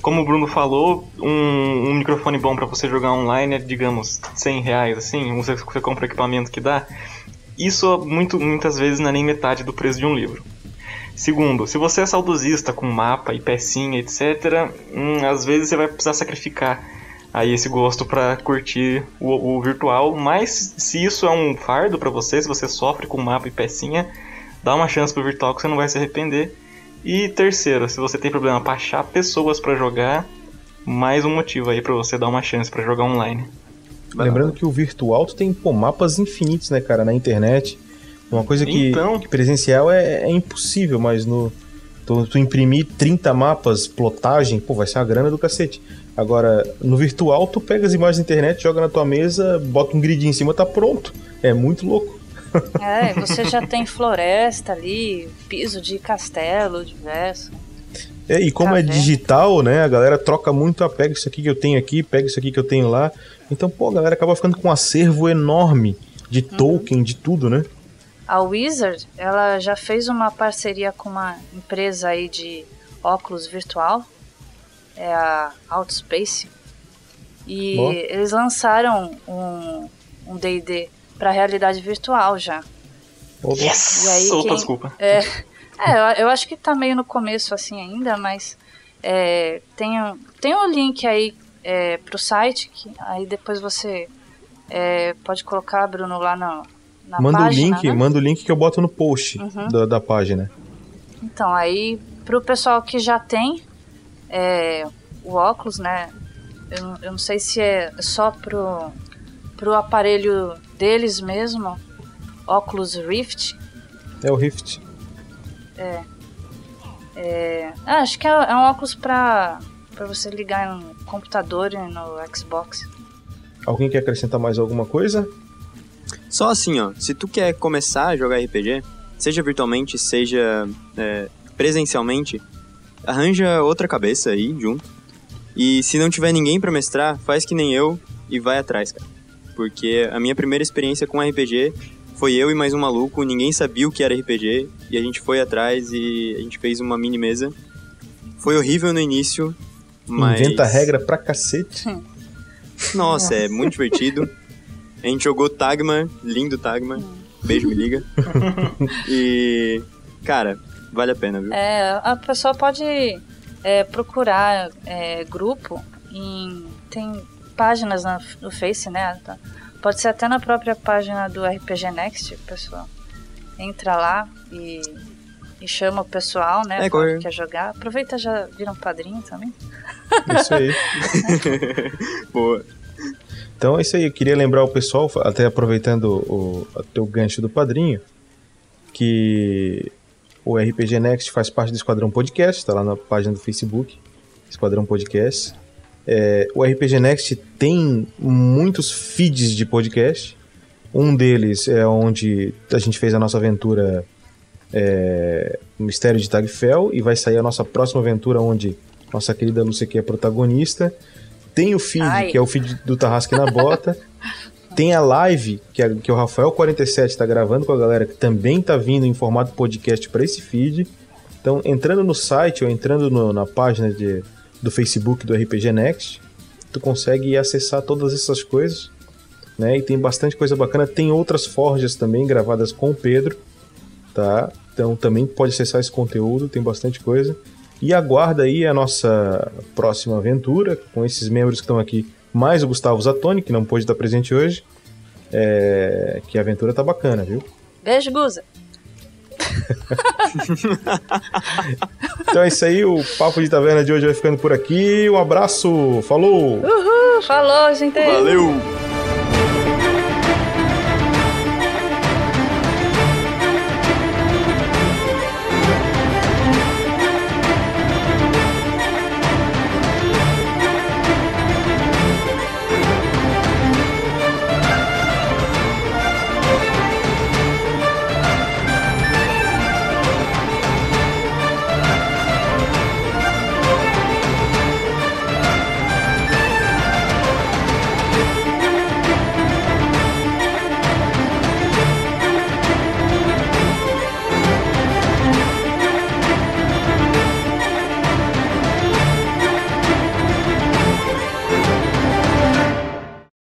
como o Bruno falou, um, um microfone bom pra você jogar online é, digamos, 100 reais, assim, você, você compra o equipamento que dá, isso muito, muitas vezes não é nem metade do preço de um livro. Segundo, se você é saudosista com mapa e pecinha, etc., hum, às vezes você vai precisar sacrificar aí esse gosto pra curtir o, o virtual, mas se isso é um fardo pra você, se você sofre com mapa e pecinha, dá uma chance pro virtual que você não vai se arrepender. E terceiro, se você tem problema pra achar pessoas pra jogar, mais um motivo aí pra você dar uma chance pra jogar online. Lembrando que o virtual tu tem pô, mapas infinitos, né, cara, na internet. Uma coisa que, Então. que presencial é, é impossível, mas no. Tu, tu imprimir 30 mapas, plotagem, pô, vai ser uma grana do cacete. Agora, no virtual, tu pega as imagens da internet, joga na tua mesa, bota um grid em cima, tá pronto. É muito louco. É, você já tem floresta ali, piso de castelo diverso. É, e como Tá é digital, né, a galera troca muito, ah, pega isso aqui que eu tenho aqui, pega isso aqui que eu tenho lá. Então, pô, a galera acaba ficando com um acervo enorme de Uhum. token, de tudo, né? A Wizard, ela já fez uma parceria com uma empresa aí de óculos virtual, é a Outspace, e Boa. eles lançaram um um D&D para realidade virtual já. Yes! E aí, Opa, quem- desculpa. É, é, eu- eu acho que tá meio no começo assim ainda, mas é, tem, um- tem um link aí é, pro site, que aí depois você é, pode colocar, Bruno, lá na, na manda o página, link, né? manda o link que eu boto no post Uhum. da, da página. Então, aí, pro pessoal que já tem é, o óculos, né? Eu, não- eu não sei se é só pro, pro aparelho deles mesmo, óculos Rift. É o Rift. É, ah, acho que é, é um óculos pra, pra você ligar no computador e no Xbox. Alguém quer acrescentar mais alguma coisa? Só assim, ó, se tu quer começar a jogar RPG, seja virtualmente, seja é, presencialmente, arranja outra cabeça aí junto. E se não tiver ninguém pra mestrar, faz que nem eu e vai atrás, cara. Porque a minha primeira experiência com RPG foi eu e mais um maluco, ninguém sabia o que era RPG, e a gente foi atrás e a gente fez uma mini mesa. Foi horrível no início, mas... Inventa regra pra cacete. Nossa, é muito divertido. A gente jogou Tagma, lindo Tagma. Beijo, me liga. e, cara, vale a pena, viu? É, a pessoa pode é, procurar é, grupo em. Tem páginas na- no Face, né? Tá- Pode ser até na própria página do RPG Next, pessoal. Entra lá e, e chama o pessoal, né? É, que quer jogar. Aproveita já vira um padrinho também. Isso aí. Boa. Então é isso aí. Eu queria lembrar o pessoal, até aproveitando o, o teu gancho do padrinho, que o RPG Next faz parte do Esquadrão Podcast, está lá na página do Facebook, Esquadrão Podcast. É, o RPG Next tem muitos feeds de podcast. Um deles é onde a gente fez a nossa aventura é, Mistério de Tagfell e vai sair a nossa próxima aventura onde nossa querida Lucy aqui é protagonista. Tem o feed, Ai. que é o feed do Tarrasque na Bota. Tem a live, que, é- que o Rafael47 está gravando com a galera, que também tá vindo em formato podcast para esse feed. Então, entrando no site ou entrando no- na página de, do Facebook do RPG Next, tu consegue acessar todas essas coisas. Né? E tem bastante coisa bacana. Tem outras forjas também gravadas com o Pedro. Tá? Então também pode acessar esse conteúdo, tem bastante coisa. E aguarda aí a nossa próxima aventura com esses membros que estão aqui, mais o Gustavo Zatoni, que não pôde estar presente hoje. É, que a aventura tá bacana, viu? Beijo, Guza. Então é isso aí, o Papo de Taverna de hoje vai ficando por aqui. Um abraço, falou! Falou, gente. Valeu!